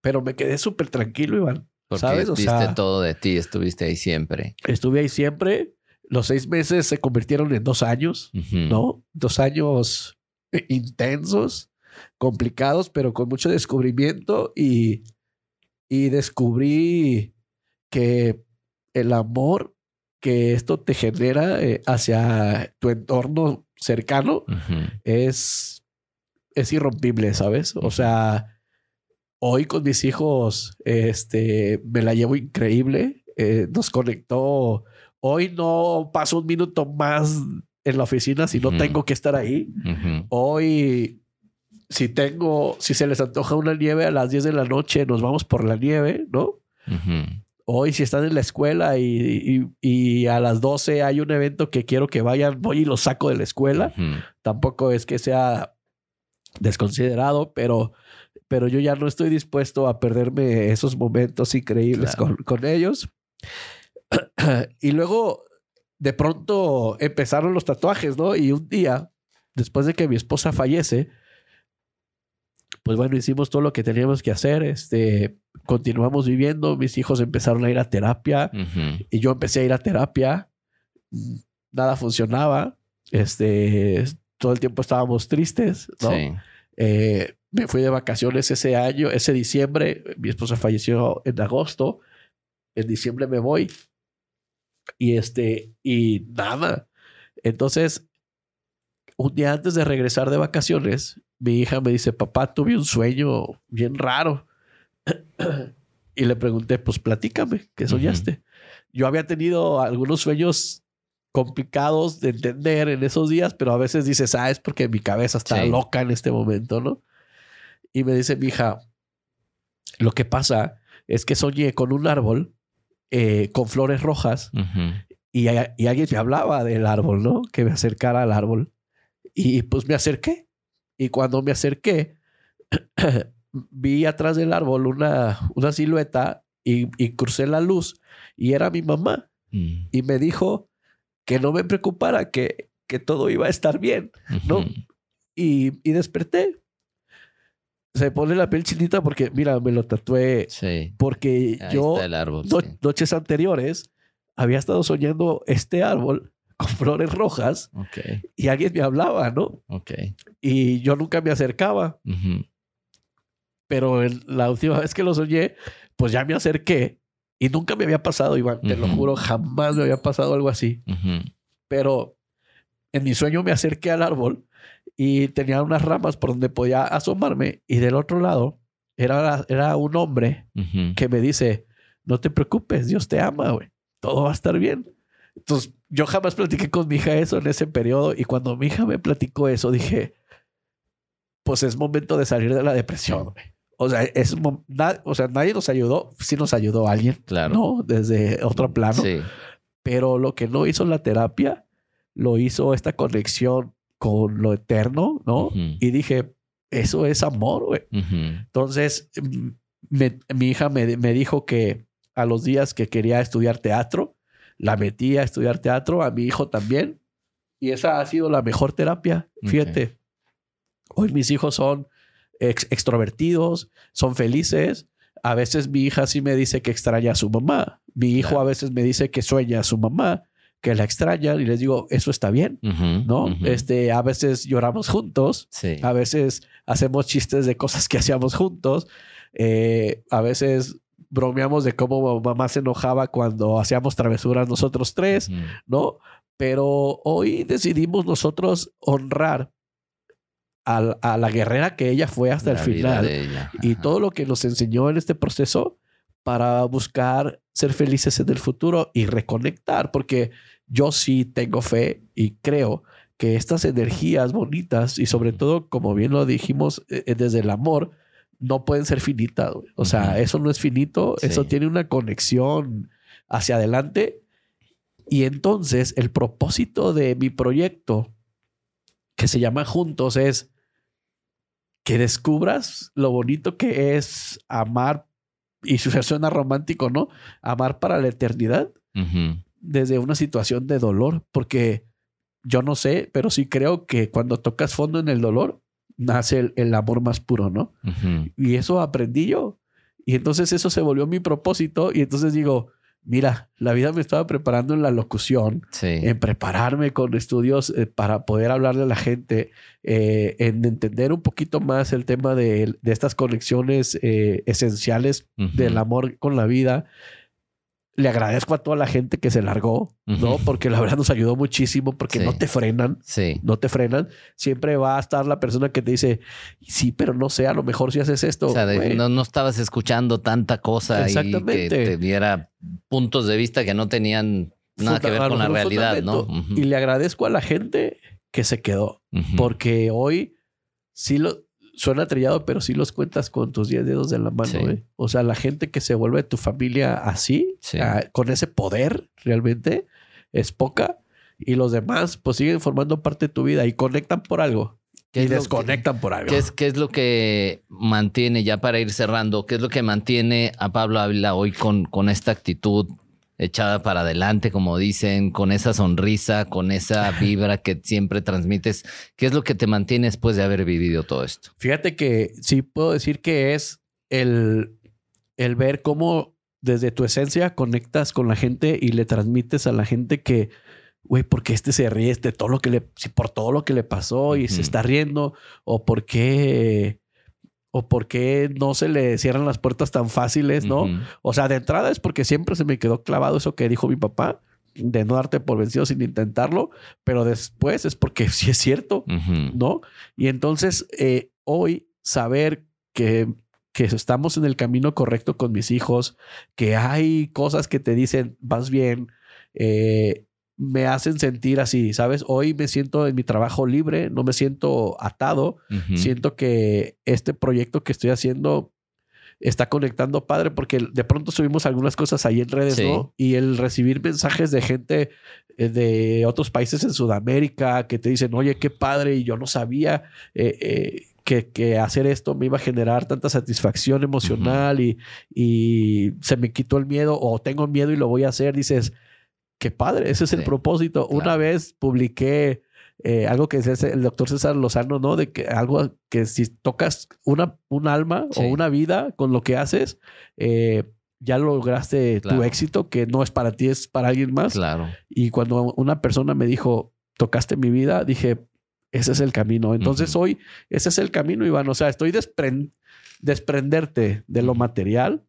pero me quedé súper tranquilo, Iván. Porque ¿Sabes? O sea- todo de ti, estuviste ahí siempre. Estuve ahí siempre. Los seis meses se convirtieron en dos años. ¿no? Dos años eh, intensos, complicados, pero con mucho descubrimiento y, y descubrí que el amor que esto te genera eh, hacia tu entorno cercano es, es irrompible, ¿sabes? O sea, hoy con mis hijos, este, me la llevo increíble. eh, nos conectó. Hoy no paso un minuto más en la oficina si no tengo que estar ahí. Hoy, si tengo, si se les antoja una nieve a las 10 de la noche, nos vamos por la nieve, ¿no? Hoy, si están en la escuela y, y- y a las 12 hay un evento que quiero que vayan, voy y los saco de la escuela. Tampoco es que sea desconsiderado, pero, pero yo ya no estoy dispuesto a perderme esos momentos increíbles Claro. con, con ellos. (clears throat) y luego de pronto empezaron los tatuajes, ¿no? Y un día, después de que mi esposa fallece, pues bueno, hicimos todo lo que teníamos que hacer, este, continuamos viviendo, mis hijos empezaron a ir a terapia y yo empecé a ir a terapia, nada funcionaba, este, todo el tiempo estábamos tristes, ¿no? Eh, me fui de vacaciones ese año, ese diciembre, mi esposa falleció en agosto, en diciembre me voy y este, y nada. Entonces, un día antes de regresar de vacaciones, mi hija me dice, papá, tuve un sueño bien raro. (clears throat) y le pregunté, pues platícame, ¿qué soñaste? Yo había tenido algunos sueños complicados de entender en esos días, pero a veces dices, ah, es porque mi cabeza está loca en este momento, ¿no? Y me dice mi hija, lo que pasa es que soñé con un árbol eh, con flores rojas y, y, alguien me hablaba del árbol, ¿no? Que me acercara al árbol. Y pues me acerqué. Y cuando me acerqué, (clears throat) vi atrás del árbol una, una silueta y, y, crucé la luz y era mi mamá. Mm. Y me dijo que no me preocupara, que, que todo iba a estar bien, ¿no? y, y desperté se pone la piel chinita porque, mira, me lo tatué. Sí. Porque yo, noches anteriores, había estado soñando este árbol con flores rojas y alguien me hablaba, ¿no? Y yo nunca me acercaba. Pero la última vez que lo soñé, pues ya me acerqué y nunca me había pasado, Iván, te lo juro, jamás me había pasado algo así. Pero en mi sueño me acerqué al árbol y tenía unas ramas por donde podía asomarme y del otro lado era, era un hombre que me dice, no te preocupes, Dios te ama, güey, todo va a estar bien. Entonces, yo jamás platiqué con mi hija eso en ese periodo y cuando mi hija me platicó eso, dije, pues es momento de salir de la depresión. O sea, es, o sea, nadie nos ayudó, sí nos ayudó alguien, claro. ¿no? Desde otro plano. Sí. Pero lo que no hizo la terapia, lo hizo esta conexión con lo eterno, ¿no? Y dije, eso es amor, güey. Entonces, mi hija me, dijo que a los días que quería estudiar teatro, la metí a estudiar teatro, a mi hijo también. Y esa ha sido la mejor terapia. Fíjate, hoy mis hijos son extrovertidos, son felices. A veces mi hija sí me dice que extraña a su mamá. Mi hijo a veces me dice que sueña a su mamá que la extrañan y les digo, eso está bien, ¿no? Este, a veces lloramos juntos, a veces hacemos chistes de cosas que hacíamos juntos, eh, a veces bromeamos de cómo mamá se enojaba cuando hacíamos travesuras nosotros tres, ¿no? Pero hoy decidimos nosotros honrar a, la guerrera que ella fue hasta el final y todo lo que nos enseñó en este proceso para buscar ser felices en el futuro y reconectar, porque yo sí tengo fe y creo que estas energías bonitas y sobre todo, como bien lo dijimos, eh, eh, desde el amor, no pueden ser finitas. O sea, eso no es finito, eso tiene una conexión hacia adelante. Y entonces el propósito de mi proyecto, que se llama Juntos, es que descubras lo bonito que es amar y (laughs) suena romántico, ¿no? Amar para la eternidad desde una situación de dolor, porque yo no sé, pero sí creo que cuando tocas fondo en el dolor, nace el, amor más puro, ¿no? Y eso aprendí yo. Y entonces eso se volvió mi propósito y entonces digo, mira, la vida me estaba preparando en la locución, en prepararme con estudios eh, para poder hablarle a la gente, eh, en entender un poquito más el tema de, estas conexiones eh, esenciales del amor con la vida le agradezco a toda la gente que se largó, ¿no? Porque la verdad nos ayudó muchísimo porque no te frenan. Sí. No te frenan. Siempre va a estar la persona que te dice, sí, pero no sé, a lo mejor si haces esto. O sea, no, estabas escuchando tanta cosa Exactamente. y que te diera puntos de vista que no tenían nada que ver con la realidad, ¿no? Y le agradezco a la gente que se quedó porque hoy sí lo suena trillado, pero sí los cuentas con tus 10 dedos de la mano. ¿eh? O sea, la gente que se vuelve tu familia así, ah, con ese poder, realmente es poca. Y los demás, pues siguen formando parte de tu vida y conectan por algo. Y desconectan por algo. ¿qué es, ¿Qué es lo que mantiene, ya para ir cerrando, qué es lo que mantiene a Pablo Ávila hoy con, con esta actitud echada para adelante, como dicen, con esa sonrisa, con esa (laughs) vibra que siempre transmites. ¿Qué es lo que te mantiene después de haber vivido todo esto? Fíjate que sí puedo decir que es el, el ver cómo desde tu esencia conectas con la gente y le transmites a la gente que, güey, porque este se ríe de todo lo que le, por todo lo que le pasó y se está riendo, o por qué, o por qué no se le cierran las puertas tan fáciles, ¿no? O sea, de entrada es porque siempre se me quedó clavado eso que dijo mi papá, de no darte por vencido sin intentarlo, pero después es porque (laughs) sí es cierto, ¿no? Y entonces eh, hoy saber que que estamos en el camino correcto con mis hijos, que hay cosas que te dicen, vas bien, eh, me hacen sentir así, ¿sabes? Hoy me siento en mi trabajo libre, no me siento atado, siento que este proyecto que estoy haciendo está conectando padre porque de pronto subimos algunas cosas ahí en redes, ¿no? Y el recibir mensajes de gente eh, de otros países en Sudamérica que te dicen, oye, qué padre, y yo no sabía. Eh, eh que, hacer esto me iba a generar tanta satisfacción emocional y, y, se me quitó el miedo o tengo miedo y lo voy a hacer, dices, qué padre, ese es el propósito. Una vez publiqué eh, algo que decía el doctor César Lozano, ¿no? De que algo que si tocas una, un alma o una vida con lo que haces, eh, ya lograste tu éxito, que no es para ti, es para alguien más. Claro. Y cuando una persona me dijo, tocaste mi vida, dije, ese es el camino. Entonces hoy, ese es el camino, Iván. O sea, estoy desprenderte de lo material,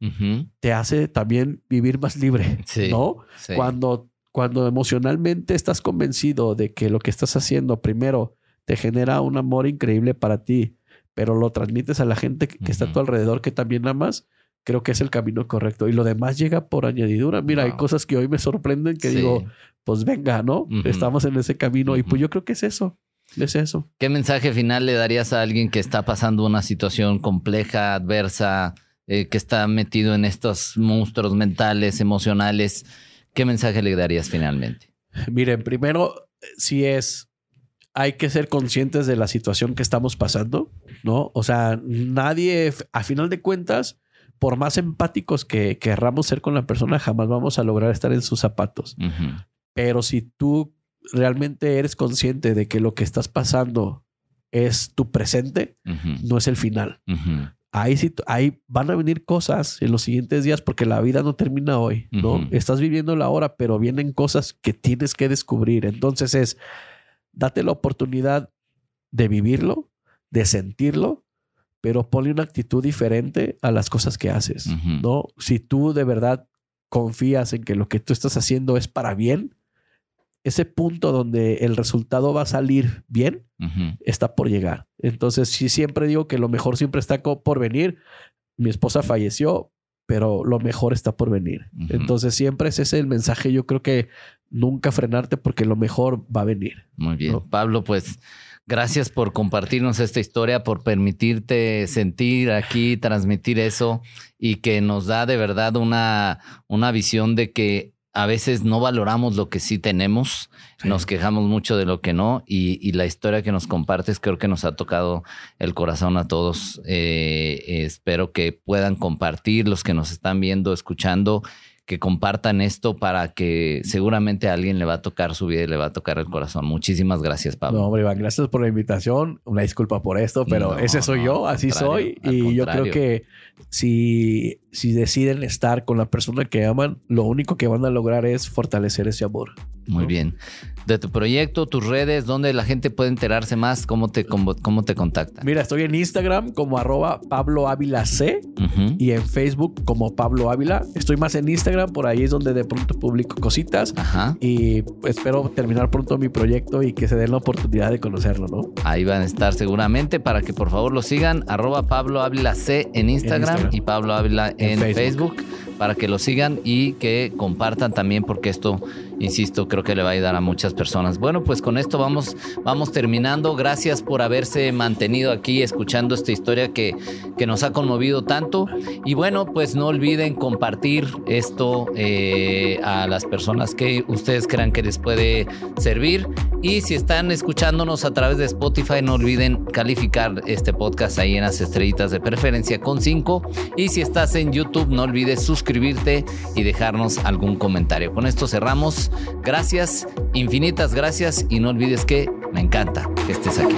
te hace también vivir más libre, ¿no? Cuando, cuando emocionalmente estás convencido de que lo que estás haciendo primero te genera un amor increíble para ti, pero lo transmites a la gente que, está a tu alrededor que también amas, creo que es el camino correcto. Y lo demás llega por añadidura. Mira, hay cosas que hoy me sorprenden que digo, pues venga, ¿no? Estamos en ese camino. Y pues yo creo que es eso. Es eso. ¿Qué mensaje final le darías a alguien que está pasando una situación compleja, adversa, eh, que está metido en estos monstruos mentales, emocionales? ¿Qué mensaje le darías finalmente? Miren, primero, si es, hay que ser conscientes de la situación que estamos pasando, ¿no? O sea, nadie, a final de cuentas, por más empáticos que querramos ser con la persona, jamás vamos a lograr estar en sus zapatos. Pero si tú realmente eres consciente de que lo que estás pasando es tu presente, no es el final. Ahí, sí, ahí van a venir cosas en los siguientes días porque la vida no termina hoy, ¿no? Estás viviendo la hora, pero vienen cosas que tienes que descubrir. Entonces es, date la oportunidad de vivirlo, de sentirlo, pero ponle una actitud diferente a las cosas que haces, ¿no? Si tú de verdad confías en que lo que tú estás haciendo es para bien, ese punto donde el resultado va a salir bien está por llegar. Entonces, si siempre digo que lo mejor siempre está por venir. Mi esposa falleció, pero lo mejor está por venir. Entonces, siempre es ese el mensaje. Yo creo que nunca frenarte porque lo mejor va a venir. Muy bien. Pablo, pues gracias por compartirnos esta historia, por permitirte sentir aquí, transmitir eso y que nos da de verdad una, una visión de que a veces no valoramos lo que sí tenemos, nos quejamos mucho de lo que no y, la historia que nos compartes creo que nos ha tocado el corazón a todos. Eh, espero que puedan compartir los que nos están viendo, escuchando que compartan esto para que seguramente a alguien le va a tocar su vida y le va a tocar el corazón. Muchísimas gracias, Pablo. No, hombre, Iván, gracias por la invitación. Una disculpa por esto, pero ese soy yo, así soy. Y yo creo que si, si deciden estar con la persona que aman, lo único que van a lograr es fortalecer ese amor. Muy bien. De tu proyecto, tus redes, donde la gente puede enterarse más, cómo te, cómo, te contacta. Mira, estoy en Instagram como arroba Pablo Ávila C y en Facebook como Pablo Ávila. Estoy más en Instagram, por ahí es donde de pronto publico cositas y espero terminar pronto mi proyecto y que se den la oportunidad de conocerlo, ¿no? Ahí van a estar seguramente para que por favor lo sigan, arroba Pablo Ávila C en Instagram, y Pablo Ávila en, Facebook. para que lo sigan y que compartan también porque esto insisto, creo que le va a ayudar a muchas personas. Bueno, pues con esto vamos, vamos terminando. Gracias por haberse mantenido aquí escuchando esta historia que, que nos ha conmovido tanto. Y bueno, pues no olviden compartir esto eh, a las personas que ustedes crean que les puede servir. Y si están escuchándonos a través de Spotify, no olviden calificar este podcast ahí en las estrellitas de preferencia con 5. Y si estás en YouTube, no olvides suscribirte y dejarnos algún comentario. Con esto cerramos. Gracias, infinitas gracias y no olvides que me encanta que estés aquí.